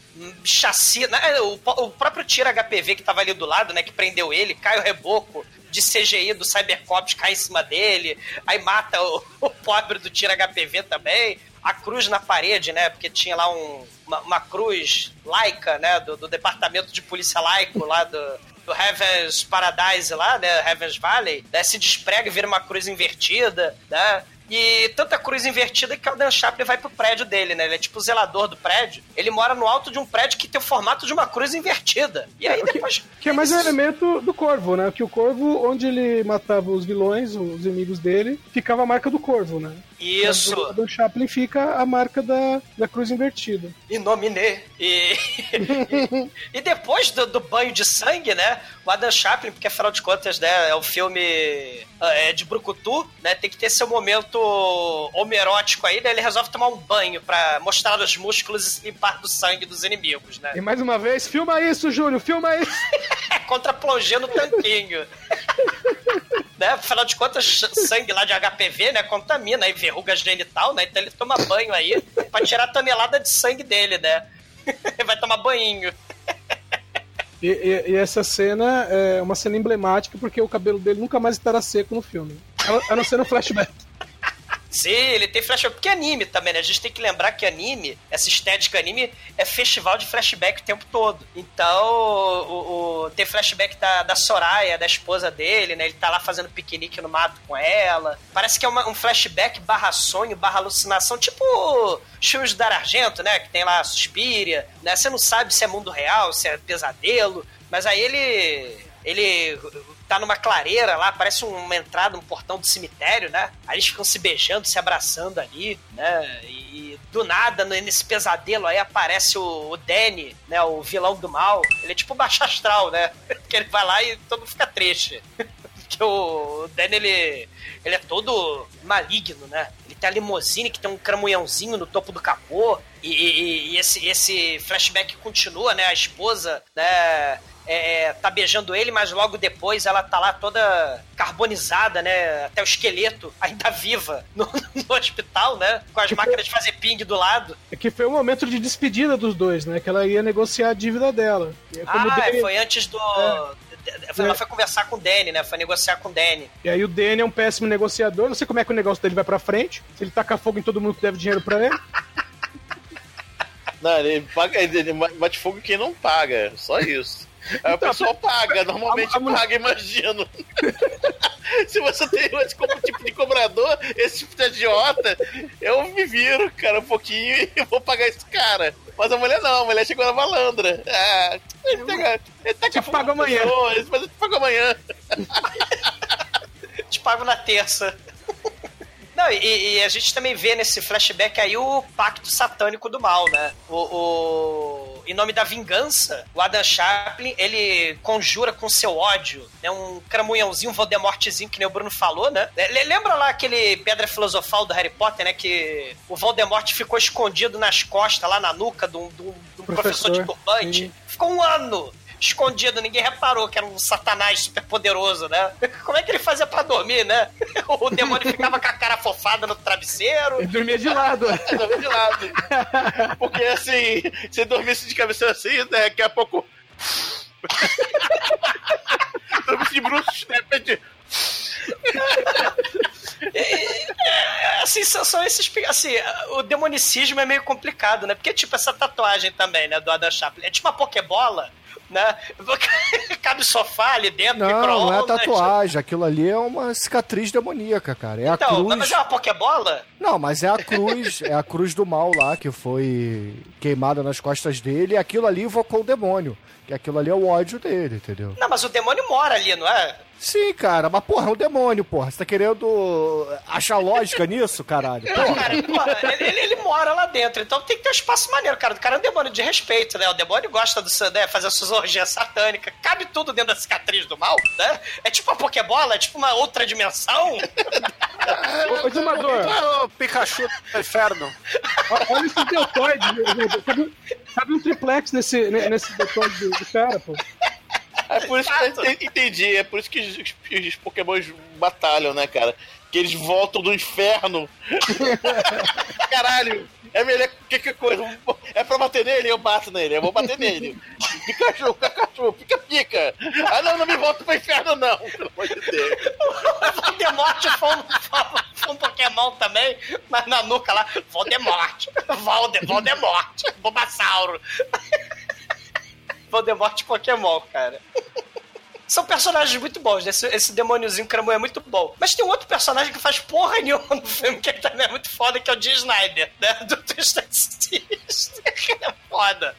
chacina. né, o, po- o próprio tiro HPV que tava ali do lado, né, que prendeu ele, cai o reboco de CGI do Cybercops, cai em cima dele, aí mata o, o pobre do tiro HPV também. A cruz na parede, né? Porque tinha lá um, uma, uma cruz laica, né? Do, do departamento de polícia laico lá do, do Heaven's Paradise lá, né? Heaven's Valley, né? Se desprega e vira uma cruz invertida, né? E tanta cruz invertida que o Dan Chaplin vai pro prédio dele, né? Ele é tipo o zelador do prédio. Ele mora no alto de um prédio que tem o formato de uma cruz invertida. E aí o que- depois. Que é mais um elemento do Corvo, né? Que o Corvo, onde ele matava os vilões, os inimigos dele, ficava a marca do Corvo, né? Isso. A do Chaplin fica a marca da, da cruz invertida. E nominé. E, e, e depois do, do banho de sangue, né? O Adam Chaplin, porque afinal de contas, né, é um filme é, de brucutu, né? Tem que ter seu momento homerótico aí, né? Ele resolve tomar um banho pra mostrar os músculos e se limpar do sangue dos inimigos, né? E mais uma vez, filma isso, Júlio, filma isso! É contra plongê no tanquinho. Né? Afinal de contas, sangue lá de HPV, né? Contamina aí, verruga genital, né? Então ele toma banho aí pra tirar a tonelada de sangue dele, né? Vai tomar banhinho. E, e- e essa cena é uma cena emblemática porque o cabelo dele nunca mais estará seco no filme. A não ser no flashback. Sim, ele tem flashback. Porque anime também, né? A gente tem que lembrar que anime, essa estética anime, é festival de flashback o tempo todo. Então, o, o- tem flashback da, da Soraya, da esposa dele, né? Ele tá lá fazendo piquenique no mato com ela. Parece que é uma- um flashback barra sonho, barra alucinação, tipo Chus de Dar Argento, né? Que tem lá Suspiria, né? Você não sabe se é mundo real, se é pesadelo. Mas aí ele... Ele tá numa clareira lá, parece uma entrada, um portão do cemitério, né? Aí eles ficam se beijando, se abraçando ali, né? E, do nada, nesse pesadelo aí, aparece o, o Danny, né? O vilão do mal. Ele é tipo baixo astral, né? Que ele vai lá e todo mundo fica triste. Porque o Danny, ele, ele é todo maligno, né? Ele tem a limusine que tem um cramunhãozinho no topo do capô. E, e- e esse, esse flashback continua, né? A esposa, né? É, tá beijando ele, mas logo depois ela tá lá toda carbonizada, né? Até o esqueleto ainda viva no, no hospital, né? Com as máquinas de fazer ping do lado. É que foi o momento de despedida dos dois, né? Que ela ia negociar a dívida dela. E é como Ah, Danny- foi antes do. Ela foi conversar com o Danny, né? Foi negociar com o Danny. E aí o Danny é um péssimo negociador, não sei como é que o negócio dele vai pra frente. Se ele taca fogo em todo mundo que deve dinheiro pra ele. Não, ele, paga, ele bate fogo em quem não paga, só isso. Aí o pessoal paga, normalmente a- a mulher- paga, imagino. Se você tem esse tipo de cobrador, esse tipo de idiota, eu me viro, cara, um pouquinho e vou pagar esse cara. Mas a mulher não, a mulher chegou na malandra. Ah, ele pega, ele tá Te pago amanhã. Mas eu te pago amanhã. Te pago na terça. Não, e, e a gente também vê nesse flashback aí o pacto satânico do mal, né? O, o- em nome da vingança, o Adam Chaplin, ele conjura com seu ódio, né? Um cramunhãozinho, um Voldemortzinho, que nem o Bruno falou, né? Le- Lembra lá aquele pedra filosofal do Harry Potter, né? Que o Voldemort ficou escondido nas costas, lá na nuca de um, de um- de um professor, de Professor, turbante? sim. Ficou um ano escondido, ninguém reparou que era um satanás super poderoso, né? Como é que ele fazia pra dormir, né? O demônio ficava com a cara fofada no travesseiro. Ele dormia de lado. Eu dormi de lado. Porque assim, se dormisse de cabeça assim, daqui a pouco. dormisse de bruxos, de repente. Assim, são, são esses. Assim, o demonicismo é meio complicado, né? Porque, tipo, essa tatuagem também, né, do Adam Chaplin, é tipo uma pokebola, né? Cabe sofá ali dentro, Não, não é micro-ondas. tatuagem. Aquilo ali é uma cicatriz demoníaca, cara. É a Então, cruz. mas é uma pokebola? Não, mas é a cruz, é a cruz do mal lá que foi queimada nas costas dele. E aquilo ali invocou o demônio. Que aquilo ali é o ódio dele, entendeu? Não, mas o demônio mora ali, não é? Sim, cara, mas porra, é um demônio, porra. Você tá querendo achar lógica nisso, caralho? Não, Porra. cara, porra, ele, ele- ele mora lá dentro, então tem que ter um espaço maneiro, cara. O cara é um demônio de respeito, né? O demônio gosta do seu, né, fazer suas orgias satânicas. Cabe tudo dentro da cicatriz do mal, né? É tipo uma Pokébola, é tipo uma outra dimensão. Ô, Exumador, o Pikachu do inferno. olha esse deltoide. Exumador. Cabe, cabe um triplex nesse, ne- nesse deltoide do cara, pô. É por isso que entendi, é por isso que os, os, pokémons batalham, né, cara? Que eles voltam do inferno. Caralho, é melhor que que coisa. É pra bater nele, eu bato nele, eu vou bater nele. Pikachu, Pikachu, pica, pica. Ah, não, não me volta pro inferno, não. Pelo amor de Deus. Voldemort foi um, foi um Pokémon também, mas na nuca lá, Voldemort. Volde, Voldemort. Bulbasauro. Voldemort Pokémon, cara. São personagens muito bons, né? esse, esse demôniozinho Cramu é muito bom. Mas tem um outro personagem que faz porra nenhuma no filme, que também é muito foda, que é o Dee Snyder, né? Do Twisted Sister. É foda.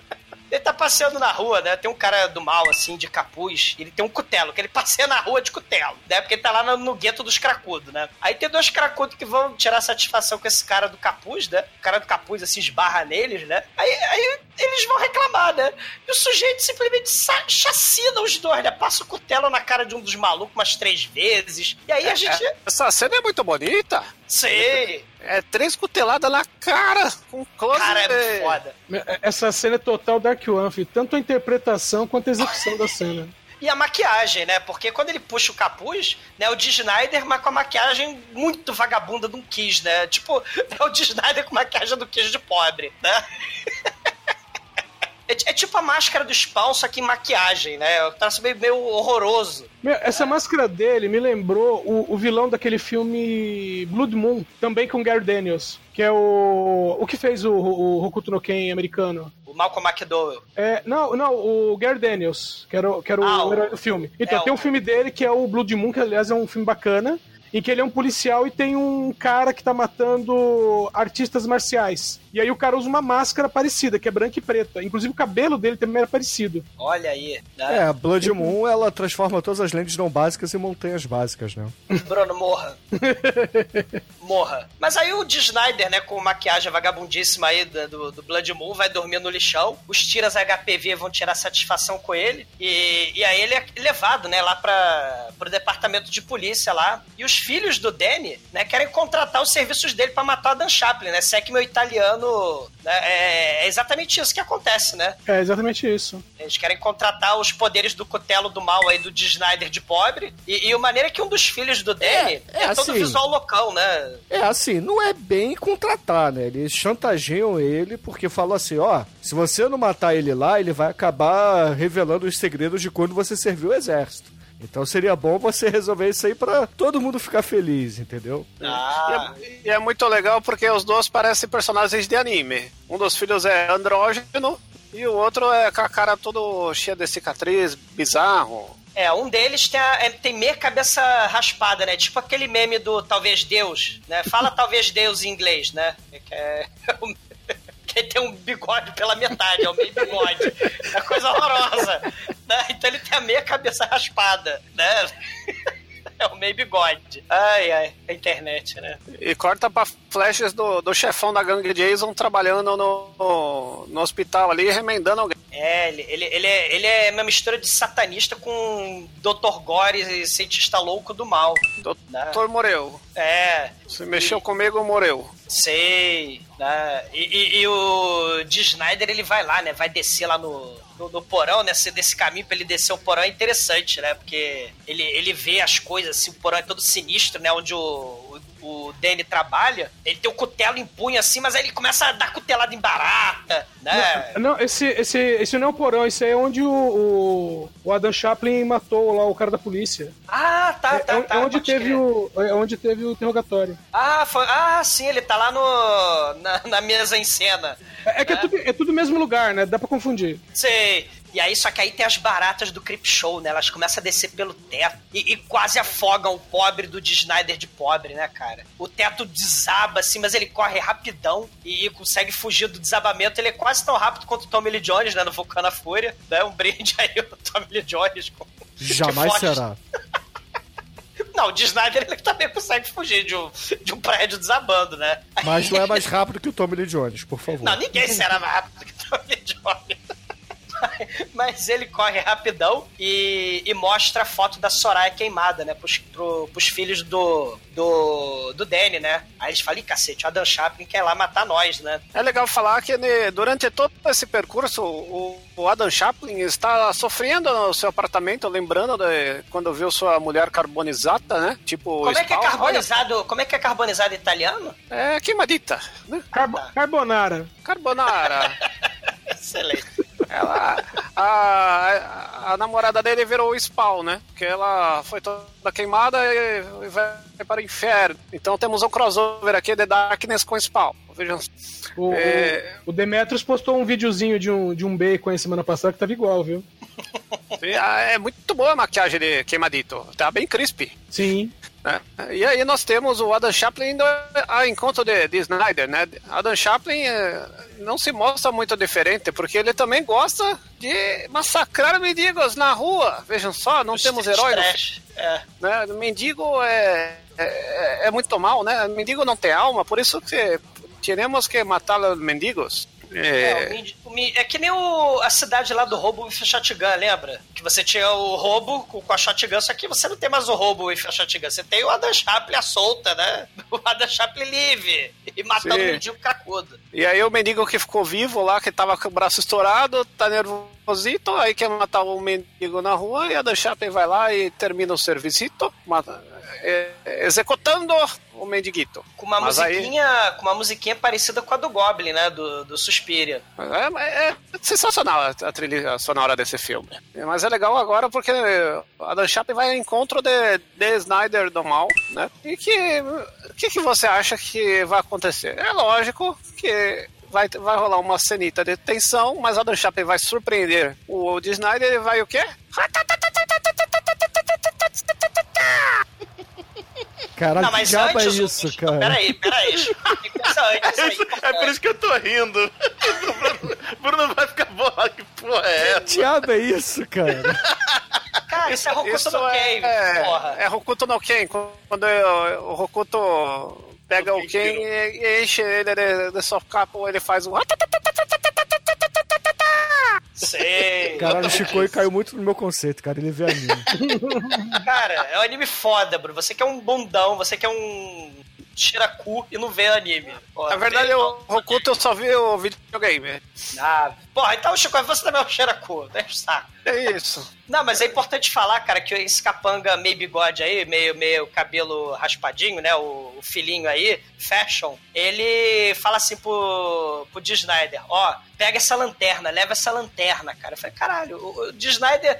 Ele tá passeando na rua, né? Tem um cara do mal, assim, de capuz. Ele tem um cutelo, que ele passeia na rua de cutelo, né? Porque ele tá lá no, no gueto dos cracudos, né? Aí tem dois cracudos que vão tirar satisfação com esse cara do capuz, né? O cara do capuz, assim, esbarra neles, né? Aí, aí eles vão reclamar, né? E o sujeito simplesmente chacina os dois, né? Passa o cutelo na cara de um dos malucos umas três vezes. E aí a gente... É, essa cena é muito bonita. Sei! É três cuteladas na cara, com close. Cara, é muito foda. Essa cena é total Dark One, filho. Tanto a interpretação quanto a execução da cena. E a maquiagem, né? Porque quando ele puxa o capuz, né? O Dee Snyder, mas com a maquiagem muito vagabunda de um Kiss, né? Tipo, é o Dee Snyder com maquiagem do Kiss de pobre, né? É, é tipo a máscara do Spawn, só que em maquiagem, né? O traço meio, meio horroroso. Meu, essa máscara dele me lembrou o, o vilão daquele filme Blood Moon, também com Gary Daniels, que é o. O que fez o, o Hokuto no Ken americano? O Malcolm McDowell. É, não, não, o Gary Daniels, que era, o- que era Ah, o o- herói do filme. Então, é, tem o- um filme dele que é o Blood Moon, que aliás é um filme bacana, em que ele é um policial e tem um cara que tá matando artistas marciais. E aí o cara usa uma máscara parecida, que é branca e preta. Inclusive o cabelo dele também era parecido. Olha aí. Né? É, a Blood Moon, ela transforma todas as lentes não básicas em montanhas básicas, né? Bruno, morra. morra. Mas aí o Dee Snyder, né, com maquiagem vagabundíssima aí do, do, do Blood Moon, vai dormir no lixão. Os tiras HPV vão tirar satisfação com ele. E, e aí ele é levado, né, lá pra, pro departamento de polícia lá. E os filhos do Danny, né, querem contratar os serviços dele pra matar a Dan Chaplin, né? Se é que meu italiano... Né, é, é exatamente isso que acontece, né? É exatamente isso. Eles querem contratar os poderes do cutelo do mal aí do Dee Snyder de pobre. E, e o maneira é que um dos filhos do Danny é, é todo assim. visual loucão, né? É assim, não é bem contratar, né? Eles chantageiam ele porque falam assim, ó, se você não matar ele lá, ele vai acabar revelando os segredos de quando você serviu o exército. Então seria bom você resolver isso aí pra todo mundo ficar feliz, entendeu? Ah, E é, e é muito legal porque os dois parecem personagens de anime. Um dos filhos é andrógeno e o outro é com a cara todo cheia de cicatriz, bizarro. é, um deles tem, a- é, tem meia cabeça raspada, né? Tipo aquele meme do Talvez Deus, né? Fala Talvez Deus em inglês, né? Que é... Que tem um bigode pela metade, é o meio bigode. É coisa horrorosa. Né? Então ele tem a meia cabeça raspada, né? É o meio bigode. Ai, ai, a internet, né? E corta pra flashes do, do chefão da gangue Jason trabalhando no, no, hospital ali, remendando alguém. É, ele, ele, ele, é, ele é uma mistura de satanista com Dr. Gore e cientista louco do mal. né? Doutor morreu. É, Se mexeu comigo, morreu. sei. Né? E, e- e o Dee Snyder, ele vai lá, né? Vai descer lá no, no, no porão, né? Desse, desse caminho pra ele descer o porão é interessante, né? Porque ele, ele vê as coisas, assim, o porão é todo sinistro, né? Onde o, o, Danny trabalha. Ele tem o cutelo em punho, assim, mas aí ele começa a dar cutelada em barata, né? Não, esse, esse, esse não é o porão, esse é onde o, o, o Adam Chaplin matou lá o cara da polícia. Ah, tá, É, tá, é- tá. é onde teve crer. o, é onde teve o interrogatório. Ah, foi... ah, sim, ele tá lá no na, na mesa em cena. É, é que é tudo, é tudo o mesmo lugar, né? Dá pra confundir. Sei. E aí, só que aí tem as baratas do Creep Show, né? Elas começam a descer pelo teto e, e quase afogam o pobre do Snyder de pobre, né, cara? O teto desaba, assim, mas ele corre rapidão e, consegue fugir do desabamento. Ele é quase tão rápido quanto o Tommy Lee Jones, né? No Vulcana Fúria. Né? Um brinde aí, o Tommy Lee Jones. Com... Jamais será. Não, o de Snyder ele também consegue fugir de um, de um prédio desabando, né? Mas não é mais rápido que o Tommy Lee Jones, por favor. Não, ninguém será mais rápido que o Tommy Jones. Mas ele corre rapidão e, e mostra a foto da Soraya queimada, né? Pros, pro, pros filhos do, do, do Danny, né? Aí eles falam, Ih, cacete, o Adam Chaplin quer lá matar nós, né? É legal falar que né, durante todo esse percurso, o, o Adam Chaplin está sofrendo no seu apartamento, lembrando de quando viu sua mulher carbonizada, né? Tipo, Como é que é carbonizado? Como é que é carbonizado italiano? Olha, É queimadita, né? Carbo- Carbonara. Carbonara. Excelente. Ela, a, a, namorada dele virou o Spawn, né? Porque ela foi toda queimada e, e vai para o inferno. Então temos um crossover aqui de Darkness com Spawn. Vejam. O, É. o, o Demetrius postou um videozinho de um, de um bacon semana passada que tava igual, viu? É muito boa a maquiagem de queimadito. Tá bem crispy. Sim. né? E aí nós temos o Adam Chaplin indo ao encontro de, de Snyder, né? Adam Chaplin eh, não se mostra muito diferente, porque ele também gosta de massacrar mendigos na rua. Vejam só, não temos herói no Trash. É. né? Mendigo é, é, é muito mal, né? Mendigo não tem alma, por isso que teremos que matar os mendigos. É, É, o o é que nem o- a cidade lá do roubo with shotgun, lembra? Que você tinha o roubo com, com a shotgun, só que você não tem mais o roubo with a shotgun. Você tem o Adam Chaplin à solta, né? O Adam Chaplin livre. E matando Sim. o mendigo cracudo. E aí o mendigo que ficou vivo lá, que tava com o braço estourado, tá nervosito, aí quer matar o mendigo na rua, e a Dan Chaplin vai lá e termina o servicito, mata, é, executando o mendiguito. Com uma Mas aí- musiquinha. Com uma musiquinha parecida com a do Goblin, né? Do, do Suspiria. É, é sensacional a, a trilha sonora desse filme. Mas é legal agora porque a Dan Chaplin vai ao encontro de, de Snyder do mal, né? E que o que, que você acha que vai acontecer? É lógico que vai, vai rolar uma cenita de tensão, mas a Dan Chaplin vai surpreender o de Snyder e vai o quê? Caralho, Não, que mas diabo é antes. o- isso, cara? Peraí, peraí. Tem que pensar antes aí. É por isso que eu tô rindo. O Bruno vai ficar bola. Que porra é Que essa? diabo é isso, cara? Cara, isso é Hokuto Isso no é, Cave, é, porra. é Hokuto no Ken, quando o, o Hokuto pega o Ken e, enche ele de, de socapo, ele faz um... Sei. Caralho, o Chico caiu muito no meu conceito, cara. Ele vê anime. Cara, é um anime foda, Bruno. Você que é um bundão, você que é um tiracu e não vê anime. Pô, Na verdade, vê- o Hokuto eu só vi o videogame. Ah, porra, então, Chico, você também é um tiracu. Deixa o saco. É isso. Não, mas é importante falar, cara, que esse capanga meio bigode aí, meio, meio cabelo raspadinho, né? O, o filhinho aí, fashion, ele fala assim pro, pro D. Snyder, ó, pega essa lanterna, leva essa lanterna, cara. Eu falei, caralho, o, o D. Snyder,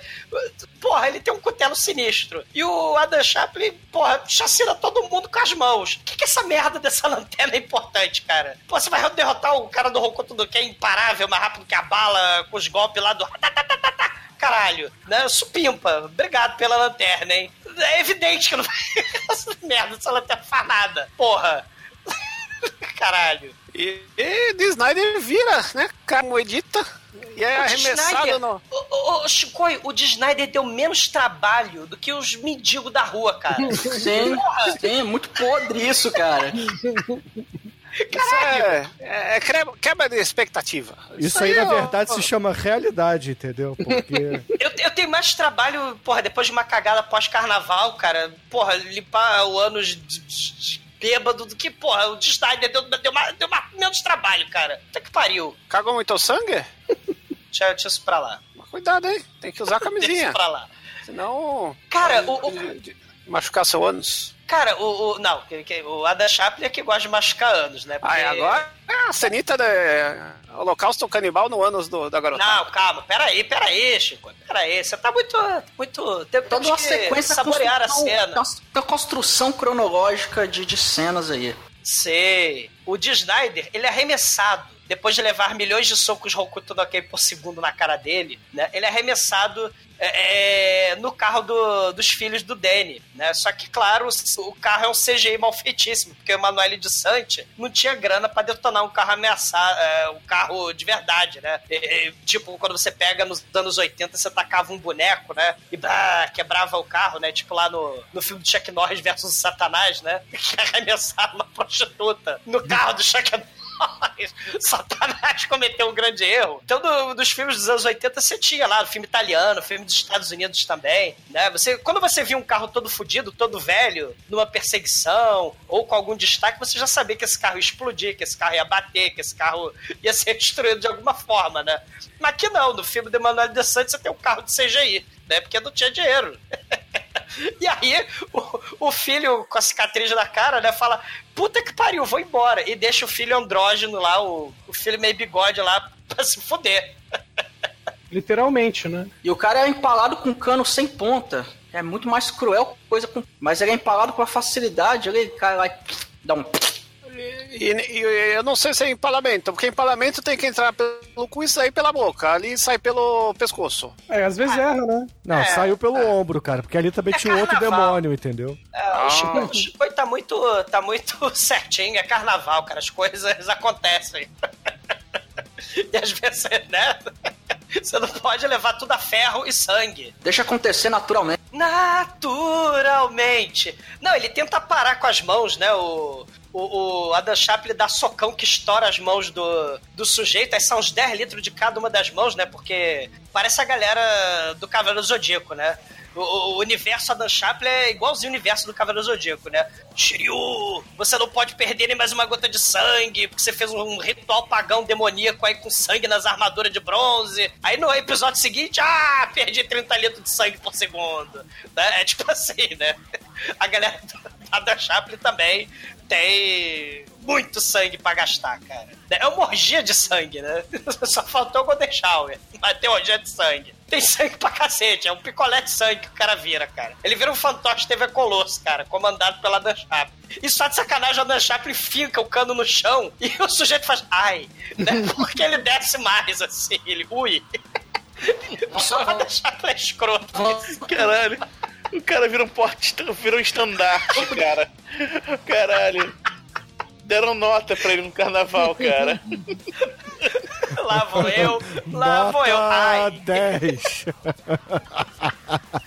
porra, ele tem um cutelo sinistro. E o Adam Chaplin, porra, chacina todo mundo com as mãos. O que, que essa merda dessa lanterna é importante, cara? Pô, você vai derrotar o cara do Hokuto do que é imparável, mais rápido que a bala, com os golpes lá do caralho, né? Supimpa, obrigado pela lanterna, hein? É evidente que não vai. Essa merda, essa lanterna faz nada. Porra. Caralho. E, e de Snyder vira, né? Carmoedita. E é O arremessado Snyder- no. Ô, ô, ô, Chicoi, o de Snyder deu menos trabalho do que os mendigos da rua, cara. Sim, sim, muito podre isso, cara. Isso é, é, é quebra- quebra de expectativa. Isso aí, na ó, verdade, ó, se chama realidade, entendeu? Porque. Eu, eu tenho mais trabalho, porra, depois de uma cagada pós-carnaval, cara, porra, limpar o ânus de, de- de bêbado do que, porra, o de Snyder deu, deu, ma- deu ma- menos trabalho, cara. Até que pariu. Cagou muito sangue? Deixa, deixa isso pra lá. Mas Cuidado, hein? Tem que usar Deixa camisinha. isso pra lá. Senão. Cara, o- o- machucar seu ânus. Cara, o, o- não, o Adam Chaplin é que gosta de machucar anos, né? Ah, e Porque- agora é a cenita de holocausto canibal no ânus do, da garota. Não, calma, peraí, peraí, Chico. Peraí, você tá muito. muito tem, Toda uma sequência saborear a cena. uma construção cronológica de, de cenas aí. Sei. o Dee Snyder, ele é arremessado. Depois de levar milhões de socos Hokuto no Ken por segundo na cara dele, né? Ele é arremessado é, é, no carro do- dos filhos do Danny, né? Só que, claro, o carro é um CGI mal feitíssimo, porque o Emanuele de Sante não tinha grana pra detonar um carro ameaçado, é, um carro de verdade, né? É, é, tipo, quando você pega nos anos 80, você tacava um boneco, né? E bah, quebrava o carro, né? Tipo lá no, no filme do Chuck Norris versus Satanás, né? Que arremessaram uma prostituta no carro do Chuck Norris. Satanás cometeu um grande erro. Então, do- dos filmes dos anos 80, você tinha lá, filme italiano, filme dos Estados Unidos também, né? Você, quando você via um carro todo fudido, todo velho, numa perseguição, ou com algum destaque, você já sabia que esse carro ia explodir, que esse carro ia bater, que esse carro ia ser destruído de alguma forma, né? Mas aqui não, no filme do Emanuel de Santos você tem um carro de CGI, né? Porque não tinha dinheiro. E aí, o, o filho com a cicatriz na cara, né, fala: Puta que pariu, vou embora. E deixa o filho andrógeno lá, o, o filho meio bigode lá, pra se fuder. Literalmente, né? E o cara é empalado com um cano sem ponta. É muito mais cruel que coisa com. Mas ele é empalado com a facilidade. Ele cai lá e dá um. E, e- eu não sei se é empalamento, porque empalamento tem que entrar pelo cu e sair pela boca. Ali sai pelo pescoço. É, às vezes erra, né? Não, É, saiu pelo ombro, cara, porque ali também É tinha um outro carnaval. demônio, entendeu? É, o Chico, o Chico tá muito, tá muito certinho, é carnaval, cara. As coisas acontecem. E às vezes, né? Você não pode levar tudo a ferro e sangue. Deixa acontecer naturalmente. Naturalmente. Não, ele tenta parar com as mãos, né? O, o, o Adam Chaplin dá socão que estoura as mãos do, do sujeito. Aí são uns 10 litros de cada uma das mãos, né? Porque parece a galera do Cavaleiro Zodíaco, né? O, o universo Adam Chaplin é igualzinho o universo do Cavaleiro Zodíaco, né? Shiryu, você não pode perder nem mais uma gota de sangue, porque você fez um ritual pagão demoníaco aí com sangue nas armaduras de bronze. Aí no episódio seguinte, ah, perdi 30 litros de sangue por segundo. Né? É tipo assim, né? A galera do Adam Chaplin também tem muito sangue pra gastar, cara. É uma orgia de sangue, né? Só faltou o Golden Shower, mas tem orgia de sangue. Tem sangue pra cacete, é um picolé de sangue que o cara vira, cara. Ele vira um fantoche TV Colosso, cara, comandado pela Dan Chaplin. E só de sacanagem a Dan Chaplin fica o cano no chão e o sujeito faz ai, né? Porque ele desce mais, assim, ele ui. Só a Dan Chaplin é escroto. Caralho. O cara vira um porte, vira um estandarte, cara. Caralho. Deram nota pra ele no carnaval, cara. Lá vou eu, lá vou eu. Nota Ai. 10.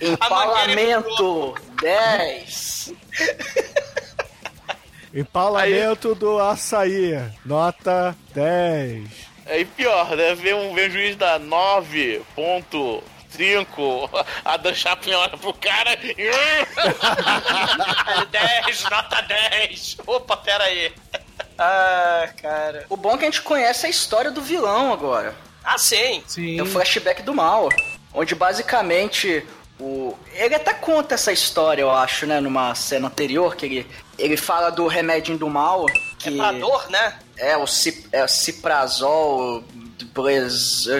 Empalamento 10. Empalamento do açaí. Nota 10. Aí pior, né? Vem um, um juiz da 9.5. A Dan Chaplin olha pro cara e. 10, nota 10. Opa, pera aí. Ah, cara. O bom é que a gente conhece a história do vilão agora. Ah, sim. Sim. Tem o flashback do mal, onde basicamente o ele até conta essa história, eu acho, né, numa cena anterior que ele ele fala do remédio do mal que É pra dor, né? é o cip, é o ciprazol,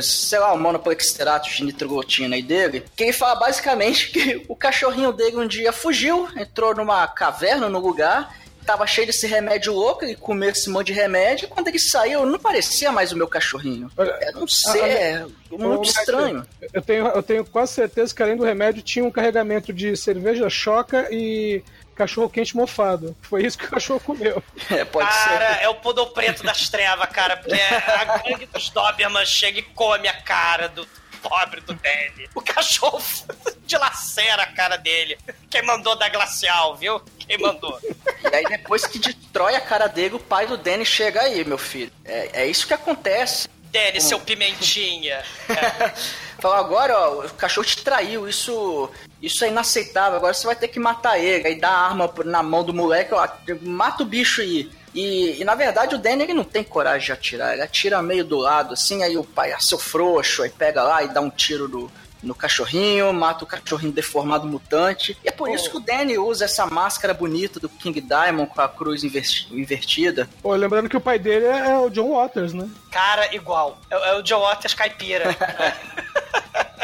sei lá, o monoplexterato de nitroglitina aí dele, que ele fala basicamente que o cachorrinho dele um dia fugiu, entrou numa caverna no lugar, tava cheio desse remédio louco, ele comeu esse monte de remédio, e quando ele saiu, não parecia mais o meu cachorrinho. Olha, Era um ser muito estranho. Eu tenho, eu tenho quase certeza que além do remédio tinha um carregamento de cerveja choca e cachorro quente mofado. Foi isso que o cachorro comeu. É, pode cara, ser. é o podo preto das trevas, cara. Porque a gangue dos Doberman chega e come a cara do pobre do Danny. O cachorro dilacera a cara dele. Quem mandou da glacial, viu? Quem mandou? E aí depois que destrói a cara dele, o pai do Danny chega aí, meu filho. É, é isso que acontece. Danny, seu pimentinha. Fala, agora, ó, o cachorro te traiu, isso, isso é inaceitável, agora você vai ter que matar ele. Aí dá a arma na mão do moleque, ó, mata o bicho aí. E, e, na verdade o Danny ele não tem coragem de atirar, ele atira meio do lado, assim, aí o pai, ah, seu frouxo, aí pega lá e dá um tiro no, no cachorrinho, mata o cachorrinho deformado mutante. E é por isso que o Danny usa essa máscara bonita do King Diamond com a cruz inver- invertida. Pô, lembrando que o pai dele é o John Waters, né? Cara, igual. É, é o Joe Waters caipira.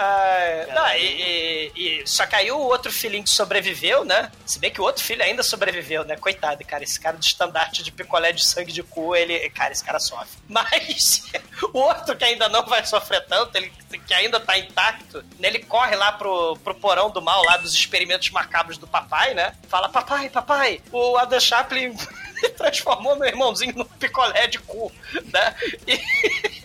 Ah, não, e, e- e- só que aí o outro filhinho que sobreviveu, né? Se bem que o outro filho ainda sobreviveu, né? Coitado, cara. Esse cara do estandarte de picolé de sangue de cu, ele. Cara, esse cara sofre. Mas o outro que ainda não vai sofrer tanto, ele que ainda tá intacto, né, ele corre lá pro, pro porão do mal, lá dos experimentos macabros do papai, né? Fala, papai, papai, o Adam Chaplin transformou meu irmãozinho num picolé de cu, né? E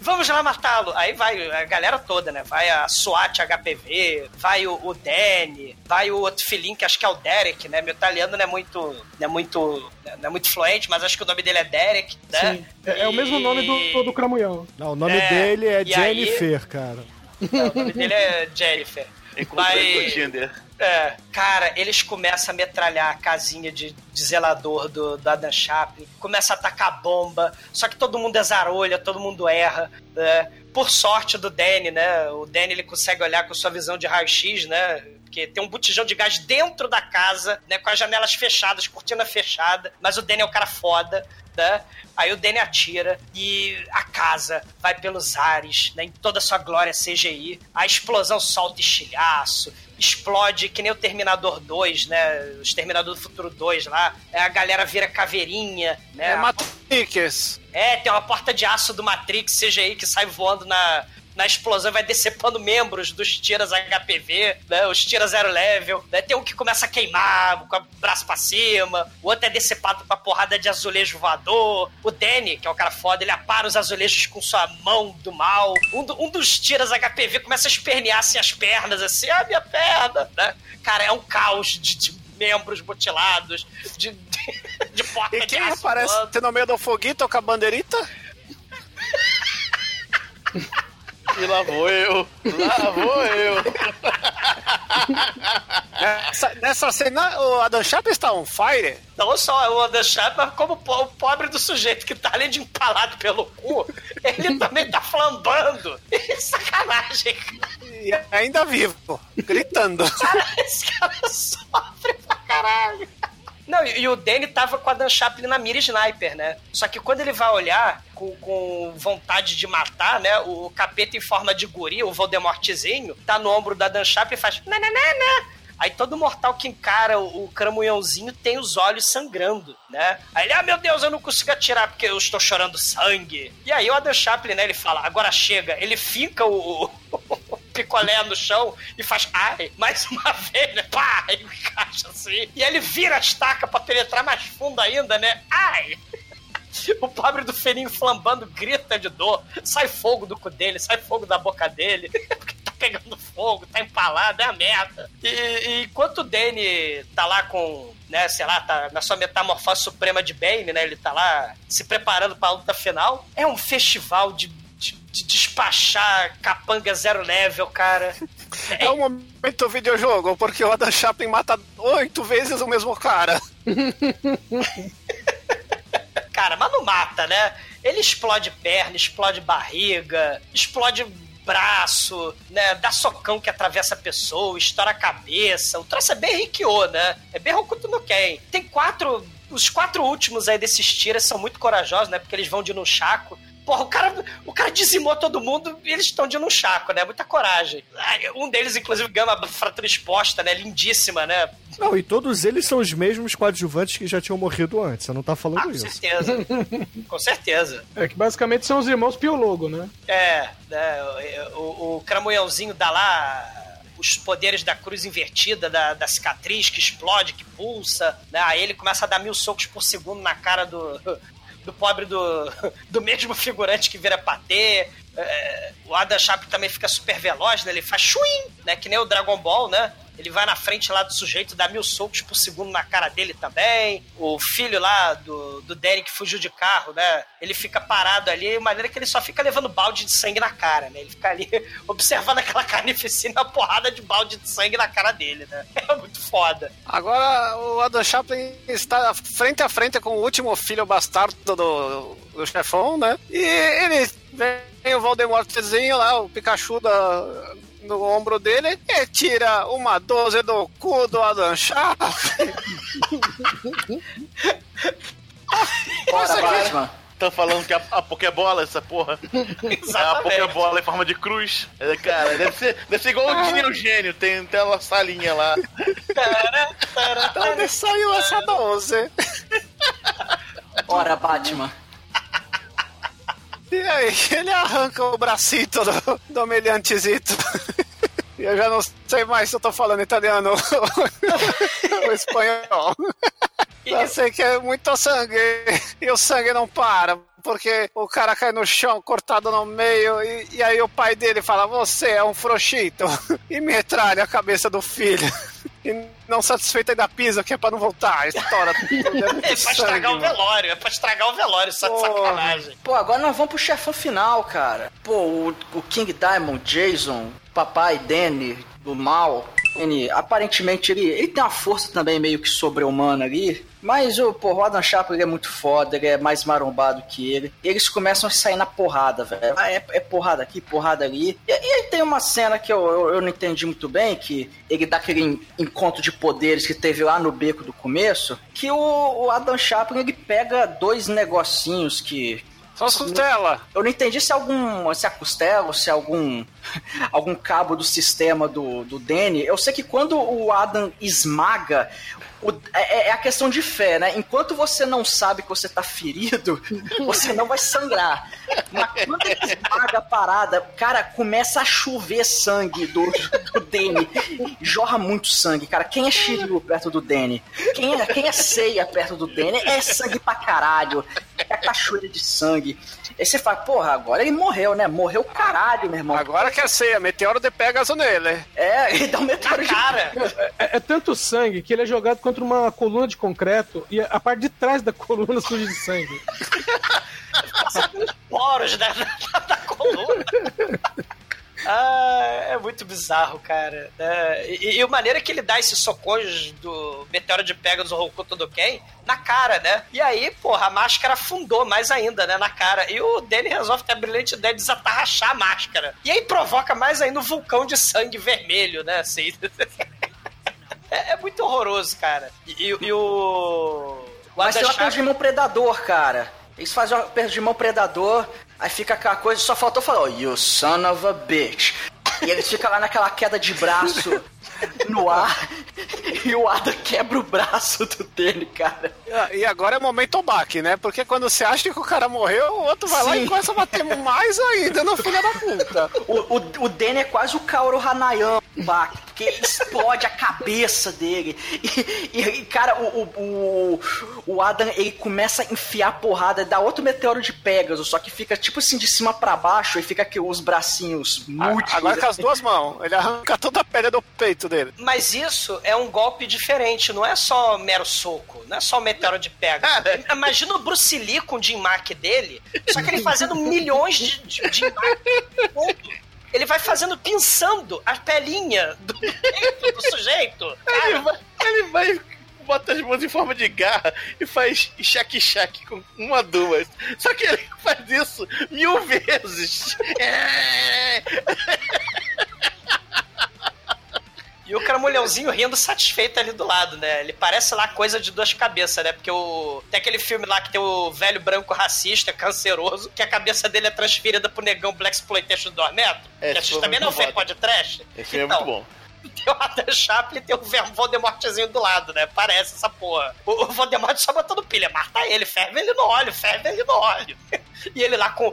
vamos lá matá-lo. Aí vai a galera toda, né? Vai a SWAT HPV, vai o, o Danny, vai o outro filhinho que acho que é o Derek, né? Meu italiano não é muito, não é muito, não é muito fluente, mas acho que o nome dele é Derek, né? Sim. É, é o mesmo nome do, do, Cramunhão. Não, o nome É, dele é e aí- Jennifer, cara. Não, o nome dele é Jennifer. Mas-. É, cara, eles começam a metralhar a casinha de, de zelador do, do Adam Chaplin, começa a atacar bomba, só que todo mundo é zarolha, todo mundo erra, né? Por sorte do Danny, né? O Danny ele consegue olhar com sua visão de raio-x, né? Porque tem um botijão de gás dentro da casa, né? Com as janelas fechadas, cortina fechada, mas o Danny é o cara foda, né? Aí o Danny atira e a casa vai pelos ares, né? Em toda a sua glória CGI. A explosão solta estilhaço, explode que nem o Terminador 2, né? O Exterminador do Futuro 2 lá. É, A galera vira caveirinha, né? É Matrix. É, tem uma porta de aço do Matrix CGI que sai voando na, na explosão vai decepando membros dos tiras HPV, né? Os tiras zero level. Né? Tem um que começa a queimar com o braço pra cima. O outro é decepado com a porrada de azulejo voador. O Danny, que é o cara foda, ele apara os azulejos com sua mão do mal. Um, do- um dos tiras HPV começa a espernear assim as pernas, assim, ah, minha perna, né? Cara, é um caos de, de membros mutilados, de, de, de porta E quem aparece voando. no meio do foguito com a bandeirita? E lá vou eu. Lá vou eu. Nessa, nessa cena, o Adam Chaplin está on fire. Não só o Adam Chapman, mas como o pobre do sujeito que tá além de empalado pelo cu, ele também tá flambando. Sacanagem, cara. E ainda vivo, gritando. Cara, esse cara sofre pra caralho. Não, e, o Danny tava com a Dan Chaplin na mira sniper, né? Só que quando ele vai olhar com, com vontade de matar, né? O capeta em forma de guri, o Voldemortzinho, tá no ombro da Dan Chaplin e faz... Né. Aí todo mortal que encara o, o cramunhãozinho tem os olhos sangrando, né? Aí ele, ah, meu Deus, eu não consigo atirar porque eu estou chorando sangue. E aí o Adam Chaplin, né, ele fala, agora chega. Ele finca o, o picolé no chão e faz, ai, mais uma vez, né? Pá, e encaixa assim. E ele vira a estaca pra penetrar mais fundo ainda, né? Ai! O pobre do feirinho flambando grita de dor. Sai fogo do cu dele, sai fogo da boca dele. Porque tá pegando fogo, tá empalado, é a merda. E, e enquanto o Danny tá lá com, né, sei lá, tá na sua metamorfose suprema de Bane, né? Ele tá lá se preparando pra luta final. É um festival de, de, de despachar capanga zero level, cara. É um momento videojogo, porque o Adam Chaplin mata oito vezes o mesmo cara. Cara, mas não mata, né? Ele explode perna, explode barriga, explode braço, né? Dá socão que atravessa a pessoa, estoura a cabeça. O troço é bem Rikyo, né? É bem Hokuto no Ken. Tem quatro... Os quatro últimos aí desses tiras são muito corajosos, né? Porque eles vão de nunchaku. Porra, o cara, o cara dizimou todo mundo e eles estão de nunchaku, né? Muita coragem. Ai, Um deles, inclusive, ganha uma fratura exposta, né? Lindíssima, né? Não, e todos eles são os mesmos coadjuvantes que já tinham morrido antes. Você não tá falando Ah, com isso. certeza. com certeza. É que basicamente são os irmãos Piologo, né? É, né, o, o cramunhãozinho dá lá os poderes da cruz invertida, da, da cicatriz que explode, que pulsa, né? Aí ele começa a dar mil socos por segundo na cara do, do pobre do, do mesmo figurante que vira patê. É, o Adam Chaplin também fica super veloz, né? Ele faz chuim, né? Que nem o Dragon Ball, né? Ele vai na frente lá do sujeito, dá mil socos por segundo na cara dele também. O filho lá do, do Danny que fugiu de carro, né? Ele fica parado ali, de maneira que ele só fica levando balde de sangue na cara, né? Ele fica ali observando aquela carnificina, uma porrada de balde de sangue na cara dele, né? É muito foda. Agora o Adam Chaplin está frente a frente com o último filho bastardo do, do chefão, né? E ele vem o Voldemortzinho lá, o Pikachu da, no ombro dele, e tira uma 12 do cu do Adam. Bora, Isso aqui- Batman. Tá falando que a, a Pokébola, essa porra. É a Exatamente. Pokébola em forma de cruz. É, cara, deve ser, deve ser igual o Dini Eugênio, tem, tem uma salinha lá. Tará. Onde saiu essa 12? Ora, Batman. E aí, ele arranca o bracito do, do meliantezito. E eu já não sei mais se eu tô falando italiano ou espanhol. Eu sei que é muito sangue e o sangue não para. Porque o cara cai no chão cortado no meio e, e aí o pai dele fala: Você é um frouxito e metralha a cabeça do filho. E não satisfeito ainda pisa, que é pra não voltar. Estoura tudo. É, É pra estragar o sangue, mano. velório, é pra estragar o velório, só de sacanagem. Pô, agora nós vamos pro chefão final, cara. Pô, o, o King Diamond, Jason, papai Danny, do mal. Ele, aparentemente, ele, ele tem uma força também meio que sobre-humana ali. Mas o, o Adam Sharp ele é muito foda, ele é mais marombado que ele. Eles começam a sair na porrada, velho. Ah, é, é porrada aqui, porrada ali. E, e tem uma cena que eu, eu, eu não entendi muito bem, que ele dá aquele en- encontro de poderes que teve lá no beco do começo, que o, o Adam Chaplin ele pega dois negocinhos que, Só as costelas. eu não entendi se algum. se a costela, se algum. algum cabo do sistema do, do Danny. Eu sei que quando o Adam esmaga. O- é, é a questão de fé, né? Enquanto você não sabe que você tá ferido, você não vai sangrar. Mas quando ele esmaga a parada, cara, começa a chover sangue do, do Danny. Jorra muito sangue, cara. Quem é Shiryu perto do Danny? Quem é, quem é Seiya perto do Danny? É sangue pra caralho. É cachoeira de sangue. Aí você fala, porra, agora ele morreu, né? Morreu caralho, meu irmão. Agora que é ceia, meteoro de Pegasus nele. É, ele dá um meteoro de Cara, É, é tanto sangue que ele é jogado contra uma coluna de concreto e a parte de trás da coluna suja de sangue. poros da, da, da coluna. Ah, é muito bizarro, cara. É, e, a maneira que ele dá esses socos do Meteoro de Pegasus ou Hokuto do Ken na cara, né? E aí, porra, a máscara afundou mais ainda, né? Na cara. E o Danny resolve ter a brilhante ideia de desatarrachar a máscara. E aí provoca mais ainda um vulcão de sangue vermelho, né? Assim. É, é muito horroroso, cara. E, e- e o. Mas tem uma aperto de mão predador, cara. Eles fazem de mão predador, aí fica aquela coisa, só faltou falar, oh, you son of a bitch. E eles ficam lá naquela queda de braço no ar, e o Ada quebra o braço do dele, cara. Ah, E agora é momento baque, né? Porque quando você acha que o cara morreu, o outro vai lá Sim. e começa a bater mais ainda no filho da puta. O, o, o Danny é quase o Kaoru Hanayan, Bach, porque ele explode a cabeça dele. E, e- cara, o, o, o, o Adam, ele começa a enfiar porrada, dá outro meteoro de Pegasus, só que fica tipo assim de cima pra baixo e fica aqui os bracinhos múltiplos. Agora com as duas mãos, ele arranca toda a pele do peito dele. Mas isso é um golpe diferente, não é só mero soco, não é só meteoro de pega. Imagina o Bruce Lee com o Jim Mack dele, só que ele fazendo milhões de, de Jim Mack. Ele vai fazendo, pinçando a pelinha do peito do sujeito. Ele vai, ele vai, bota as mãos em forma de garra e faz chaque-chaque com uma, duas. Só que ele faz isso mil vezes. É. E o cramulhãozinho rindo satisfeito ali do lado, né? Ele parece lá coisa de duas cabeças, né? Porque o... tem aquele filme lá que tem o velho branco racista, canceroso, que a cabeça dele é transferida pro negão Black Exploitation do Dormetro. É, que a gente filme também é não fez foda. podcast. Esse filme é Então, muito bom. Tem o Adam Chaplin e tem o Voldemortzinho do lado, né? Parece essa porra. O, o Voldemort só botando pilha. Mata ele, ferve ele no óleo, ferve ele no óleo. E ele lá com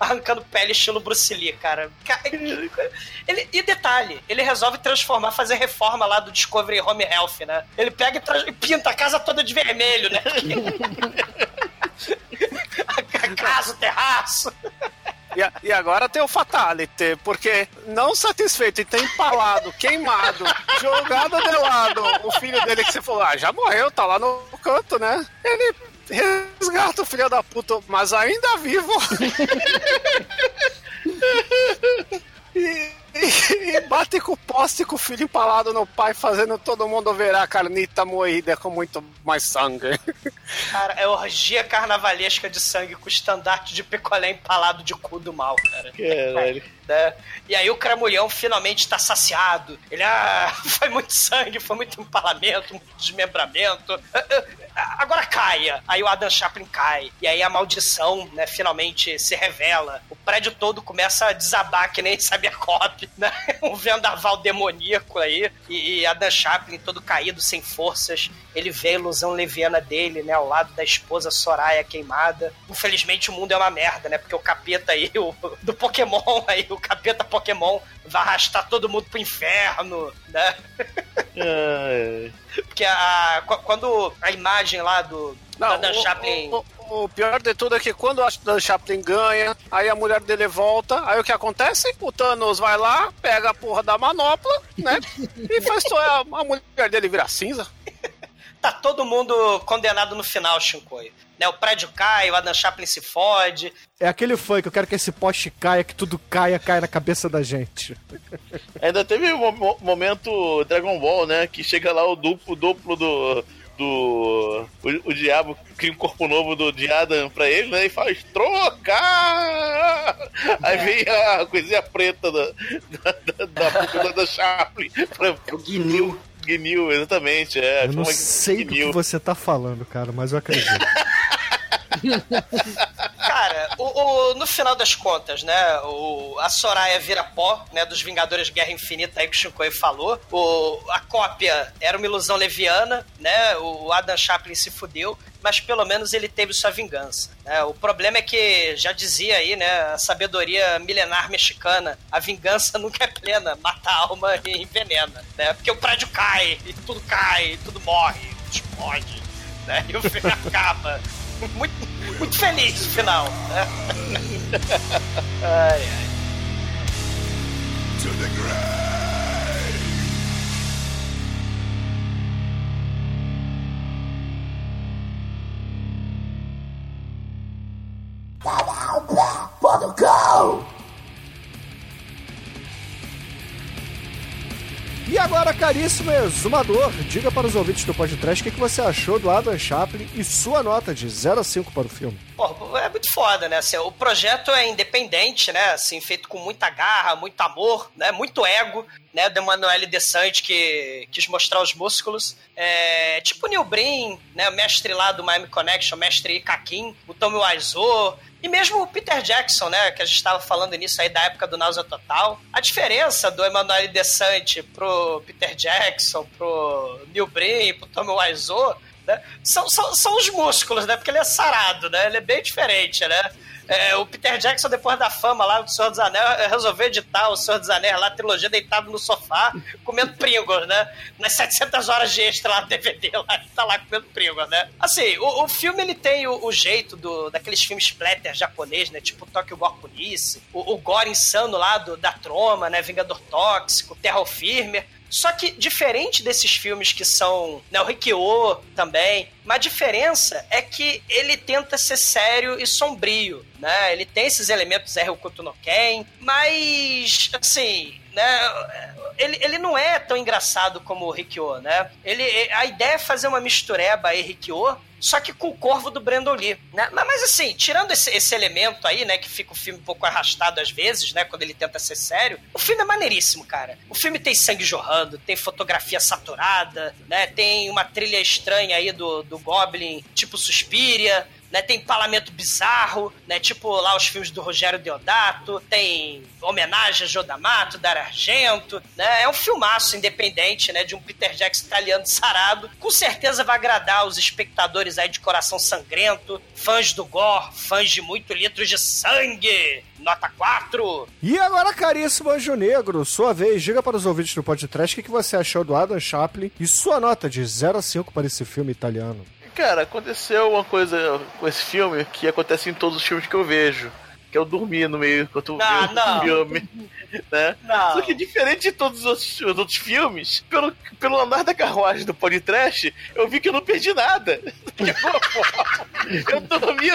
arrancando pele estilo Bruce Lee, cara. Ca- Ele, e detalhe, ele resolve transformar, fazer reforma lá do Discovery Home Health, né? Ele pega e, e pinta a casa toda de vermelho, né? a casa, o terraço. E, e agora tem o Fatality, porque não satisfeito em ter empalado, queimado, jogado de lado o filho dele que você falou, ah, já morreu, tá lá no canto, né? Ele resgata o filho da puta, mas ainda vivo. E, e- e bate com o poste com o filho empalado no pai, fazendo todo mundo ver a carnita moída com muito mais sangue. Cara, é orgia carnavalesca de sangue com estandarte de picolé empalado de cu do mal, cara. Caralho. Né? E aí o cramulhão finalmente tá saciado. Ele, ah, foi muito sangue, foi muito empalamento, muito desmembramento. Ah, ah, "A- agora caia. Aí o Adam Chaplin cai. E aí a maldição, né, finalmente se revela. O prédio todo começa a desabar, que nem sabia cop, né? Um vendaval demoníaco aí. E, e Adam Chaplin todo caído, sem forças. Ele vê a ilusão leviana dele, né, ao lado da esposa Soraya queimada. Infelizmente o mundo é uma merda, né? Porque o capeta aí, o, do Pokémon aí, o capeta Pokémon vai arrastar todo mundo pro inferno, né? É, Porque a, qu- quando a imagem lá do Não, da Dan o- Chaplin. O, o- o pior de tudo é que quando o Dan Chaplin ganha, aí a mulher dele volta, aí o que acontece? O Thanos vai lá, pega a porra da manopla, né? e faz só a, a mulher dele virar cinza. Tá todo mundo condenado no final, Shinkoi. Né, o prédio cai, o Adam Chaplin se fode. É aquele funk, eu quero que esse poste caia, que tudo caia, caia na cabeça da gente. Ainda teve um mo- momento Dragon Ball, né? Que chega lá o duplo, duplo do. do. O, o diabo cria um corpo novo do de Adam pra ele, né? E faz trocar! Aí vem a coisinha preta da, da, da, da boca da Chaplin. Pra, É o Guinil. Guinil, exatamente. É, Eu não sei do que você tá falando, cara, mas eu acredito. Cara, o, o- no final das contas, né? O, a Soraya vira pó, né? Dos Vingadores Guerra Infinita aí que o Shinkoi falou. O, a cópia era uma ilusão leviana, né? O Adam Chaplin se fudeu. Mas pelo menos ele teve sua vingança. né? O problema é que, já dizia aí, né? A sabedoria milenar mexicana, a vingança nunca é plena, mata a alma e envenena, né? Porque o prédio cai, e tudo cai, e tudo morre, explode, né? E o filme acaba. Muito, muito feliz o final, né? ai, ai. E agora, caríssimo exumador, diga para os ouvintes do podcast o que que você achou do Adam Chaplin e sua nota de 0 a 5 para o filme. Pô, é muito foda, né? Assim, o projeto é independente, né? Assim, feito com muita garra, muito amor, né? Muito ego, né? Do Emanuele Desante que quis mostrar os músculos. É, tipo o Neil Breen, né? O mestre lá do Miami Connection, o mestre Ikakin, o Tommy Wiseau, e mesmo o Peter Jackson, né? Que a gente estava falando nisso aí da época do Náusea Total. A diferença do Emanuele Desante pro Peter Jackson, pro Neil Breen, pro Tommy Wiseau né? São, são, são os músculos, né? Porque ele é sarado, né? Ele é bem diferente, né? É, o Peter Jackson, depois da fama lá do Senhor dos Anéis, resolveu editar o Senhor dos Anéis lá, trilogia deitado no sofá, comendo Pringles, né? Nas 700 horas de extra lá no DVD, lá, tá lá comendo Pringles, né? Assim, o, o filme ele tem o, o jeito do, daqueles filmes splatter japonês, né? Tipo Tokyo Gore Police, o, o gore insano lá do, da Troma, né? Vingador Tóxico, Terra Firme. Só que, diferente desses filmes que são. Né, o Rikyo também. A diferença é que ele tenta ser sério e sombrio, né? Ele tem esses elementos R. Okuto no Ken, mas, assim, né? Ele, ele não é tão engraçado como o Rikyo, né? Ele, a ideia é fazer uma mistureba aí, Rikyo, só que com o corvo do Brandon Lee, né? Mas, assim, tirando esse, esse elemento aí, né, que fica o filme um pouco arrastado às vezes, né, quando ele tenta ser sério, o filme é maneiríssimo, cara. O filme tem sangue jorrando, tem fotografia saturada, né, tem uma trilha estranha aí do, do Goblin, tipo Suspiria, né, tem parlamento bizarro, né, tipo lá os filmes do Rogério Deodato, tem homenagem a Jodamato, Dar Argento, né, é um filmaço independente, né, de um Peter Jackson italiano sarado, com certeza vai agradar os espectadores aí de coração sangrento, fãs do gore, fãs de muito litros de sangue, nota 4. E agora, caríssimo Anjo Negro, sua vez, diga para os ouvintes do podcast o que você achou do Adam Chaplin e sua nota de 0 a 5 para esse filme italiano. Cara, aconteceu uma coisa com esse filme que acontece em todos os filmes que eu vejo. Que eu dormi no meio enquanto eu Não, filme. Né? Não. Só que diferente de todos os outros, os outros filmes, pelo, pelo andar da carruagem do podcast, eu vi que eu não perdi nada. Forma, eu dormi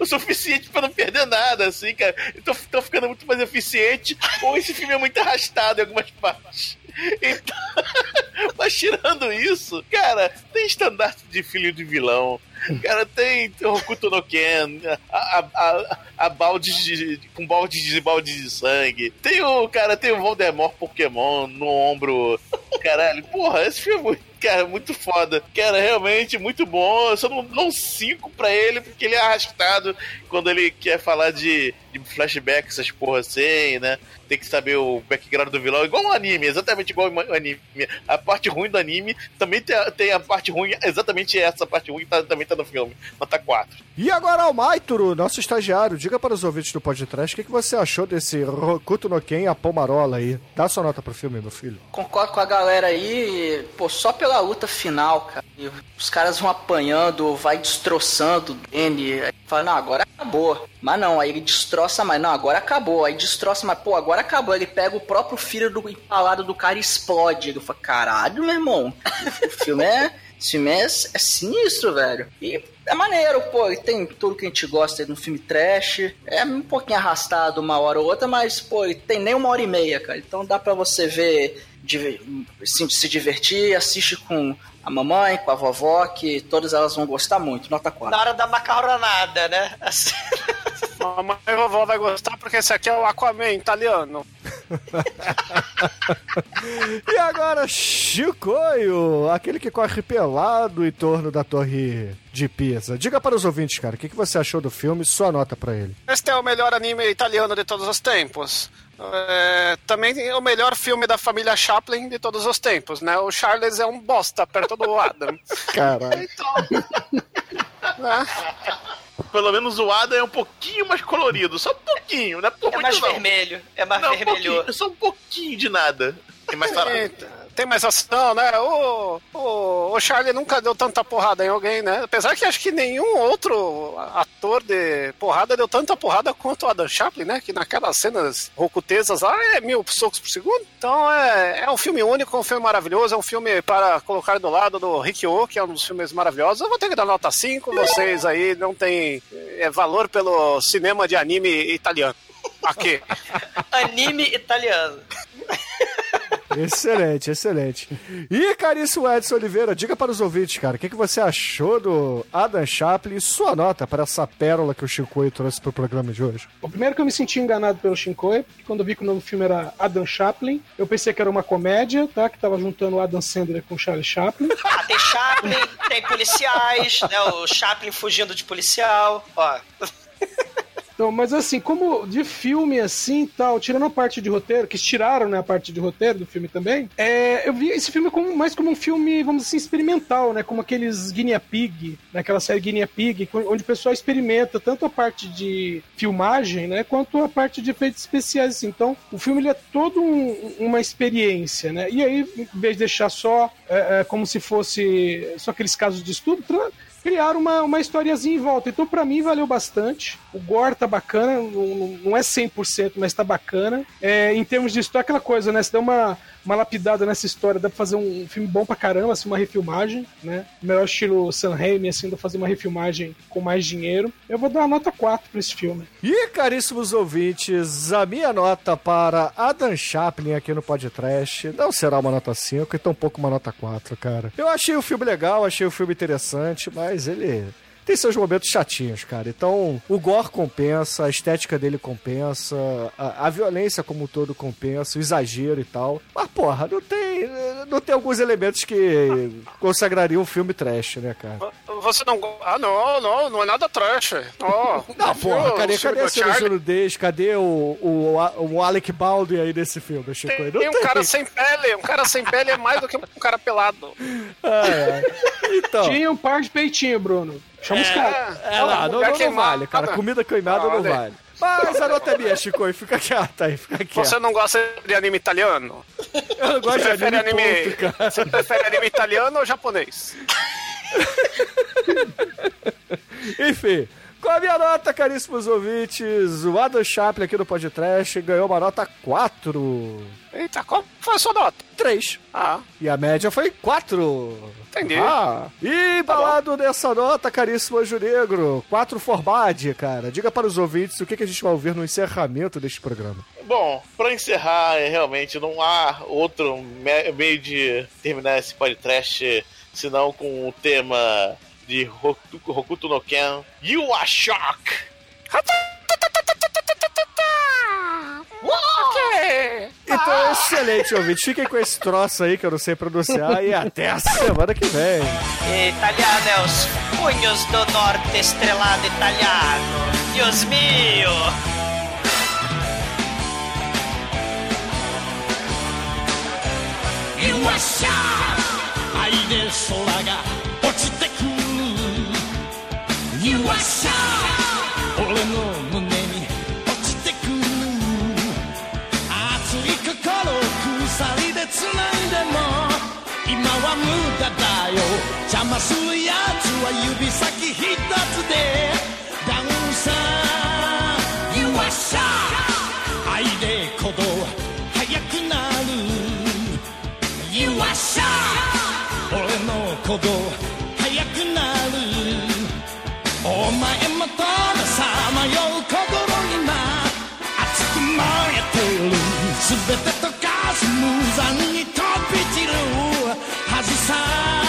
o suficiente pra não perder nada, assim, cara. Então tô ficando muito mais eficiente. Ou esse filme é muito arrastado em algumas partes. Então, mas tirando isso, cara, tem estandarte de filho de vilão. Cara, tem Hokuto no Ken, a, a, a, a de, com balde de balde de sangue. Tem o, cara, tem o Voldemort Pokémon no ombro. Caralho, porra, esse filme é muito Cara, muito foda. Cara, realmente muito bom. Eu só não dou um 5 pra ele, porque ele é arrastado quando ele quer falar de, de flashback, essas porra assim, né? Tem que saber o background do vilão, igual um anime, exatamente igual um anime. A parte ruim do anime também tem a, tem a parte ruim, exatamente essa parte ruim tá, também tá no filme. Nota 4. E agora o Maituro, nosso estagiário, diga para os ouvintes do podcast o que, que você achou desse Rokuto no Ken, a Pomarola aí. Dá sua nota pro filme, meu filho. Concordo com a galera aí, pô, só pela luta final, cara. E os caras vão apanhando, vai destroçando o Danny. Aí fala, não, agora acabou. Mas não, aí ele destroça mais. Não, agora acabou. Aí destroça mais. Pô, agora acabou. Ele pega o próprio filho do empalado do cara e explode. Ele fala, caralho, meu irmão. o filme é. Esse filme é, é sinistro, velho. E é maneiro, pô. E tem tudo que a gente gosta no filme trash. É um pouquinho arrastado uma hora ou outra, mas, pô, ele tem nem uma hora e meia, cara. Então dá pra você ver, se, se divertir, assiste com a mamãe, com a vovó, que todas elas vão gostar muito. Nota 4. Na hora da macarronada, né? Assim. Mamãe e vovó vai gostar porque esse aqui é o Aquaman italiano. e agora, Chicoio, aquele que corre pelado em torno da torre de Pisa. Diga para os ouvintes, cara, o que, que você achou do filme? Sua nota para ele. Este é o melhor anime italiano de todos os tempos. É, também é o melhor filme da família Chaplin de todos os tempos, né? O Charles é um bosta perto do Adam. Caralho. Então? Pelo menos o Ada é um pouquinho mais colorido, só um pouquinho, né? Por É muito mais não. vermelho. É mais Não, um vermelho. pouquinho, só um pouquinho de nada. Tem mais tarado. É, tem mais ação, né? O, o, o Charlie nunca deu tanta porrada em alguém, né? Apesar que acho que nenhum outro ator de porrada deu tanta porrada quanto o Adam Chaplin, né? Que naquelas cenas rocutesas lá é mil socos por segundo. Então é, é um filme único, um filme maravilhoso, é um filme para colocar do lado do Rikyo, que é um dos filmes maravilhosos. Eu vou ter que dar nota 5, vocês aí não tem é, valor pelo cinema de anime italiano. Aqui. Anime italiano. Excelente, excelente. E caríssimo Edson Oliveira, diga para os ouvintes, cara, o que, que você achou do Adam Chaplin e sua nota para essa pérola que o Chicoio trouxe para o programa de hoje? O primeiro que eu me senti enganado pelo Shinkoi, porque quando eu vi que o nome do filme era Adam Chaplin, eu pensei que era uma comédia, tá? Que tava juntando o Adam Sandler com o Charlie Chaplin. Ah, tem Chaplin, tem policiais, né? O Chaplin fugindo de policial. Ó. Então, mas assim, como de filme assim tal, tirando a parte de roteiro, que tiraram né, a parte de roteiro do filme também, é, eu vi esse filme como, mais como um filme, vamos assim, experimental, né? Como aqueles Guinea Pig, naquela série Guinea Pig, onde o pessoal experimenta tanto a parte de filmagem, né? Quanto a parte de efeitos especiais, assim. Então, o filme ele é todo um- uma experiência, né? E aí, em vez de deixar só é, é, como se fosse só aqueles casos de estudo, criaram uma, uma historiazinha em volta. Então, pra mim, valeu bastante. O gore tá bacana, não, não- é 100%, mas tá bacana. É, em termos de história, aquela coisa, né? Se der uma, uma lapidada nessa história, dá pra fazer um filme bom pra caramba, assim, uma refilmagem, né? Melhor estilo San Raimi, assim, dá pra fazer uma refilmagem com mais dinheiro. Eu vou dar uma nota 4 pra esse filme. E, caríssimos ouvintes, a minha nota para Adam Chaplin aqui no podcast não será uma nota 5 e tampouco uma nota 4, cara. Eu achei o filme legal, achei o filme interessante, mas ele tem seus momentos chatinhos, cara. Então, o gore compensa, a estética dele compensa, a, a violência como um todo compensa, o exagero e tal. Mas, porra, não tem, não tem alguns elementos que consagrariam um filme trash, né, cara? Você não. Ah, não, não, não é nada trash. Oh, Não, porra, viu cadê, cadê a cena de Charlie? nudez? Cadê o, o, o Alec Baldwin aí nesse filme, Chico? Tem, tem um cara sem pele, um cara sem pele é mais do que um cara pelado. Ai, ai. Então, Tinha um par de peitinho, Bruno. Chama os caras. é lá, não, não, não vale, cara. Comida queimada não vale. Mas a nota é minha, Chico, e fica quieto aí, fica quieto. Você não gosta de anime italiano? Eu não gosto de Prefere anime, anime, ponto, cara. você prefere anime italiano ou japonês? Enfim, com a minha nota, caríssimos ouvintes, o Adam Chaplin aqui no podcast ganhou uma nota 4. Eita, qual foi a sua nota? 3. Ah, E a média foi 4. Entendi. Ah, e embalado nessa nota, caríssimo Anjo Negro, 4 Forbad, cara. Diga para os ouvintes o que, que a gente vai ouvir no encerramento deste programa. Bom, pra encerrar, é, realmente não há outro me- meio de terminar esse podcast senão com o tema de Hokuto, Hokuto no Ken, You Are Shock! Ok. Então, excelente, ouvinte. Fiquem com esse troço aí que eu não sei pronunciar e até a semana que vem. Italiano é os punhos do norte estrelado italiano. Dios mio! よっしゃ愛で空が落ちてくるよっしゃ俺の胸 つないでも今は無駄だよ。邪魔するやつは指先一つで。ダウンさ。よっしゃ愛で鼓動速くなる。You are shy 俺の鼓動速くなる。お前もとのさまよう心今熱く燃えてる。全て溶かす無残に飛び散るはずさ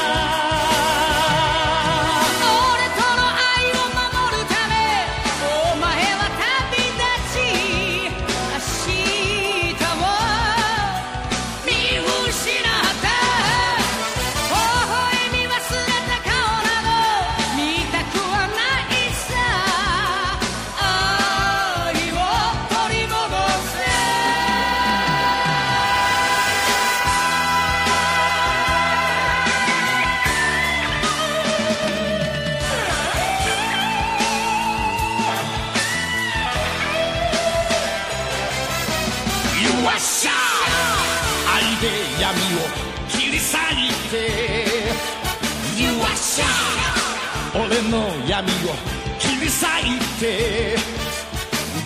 て。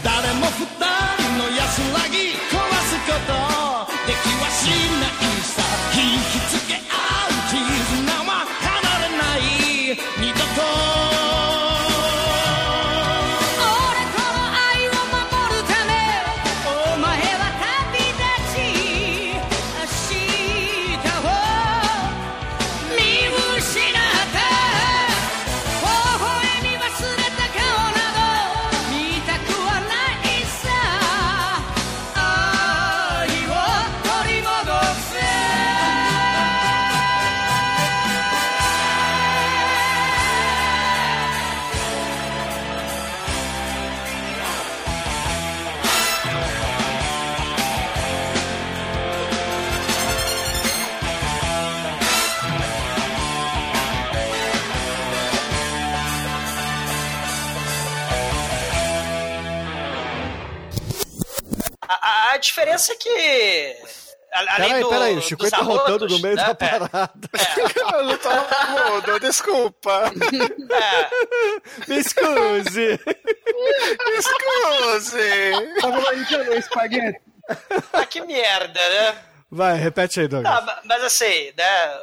誰も二人の安らぎ壊すことできはしない。Peraí, do, peraí, o Chico tá rotando arrotos, no meio né, da é, parada. Eu não tô mudo, desculpa. Me excuse. Excuse. Tava lá enchendo o espaguete. Ah, que merda, né? Vai, repete aí, Douglas. Ah, ma- mas assim, né?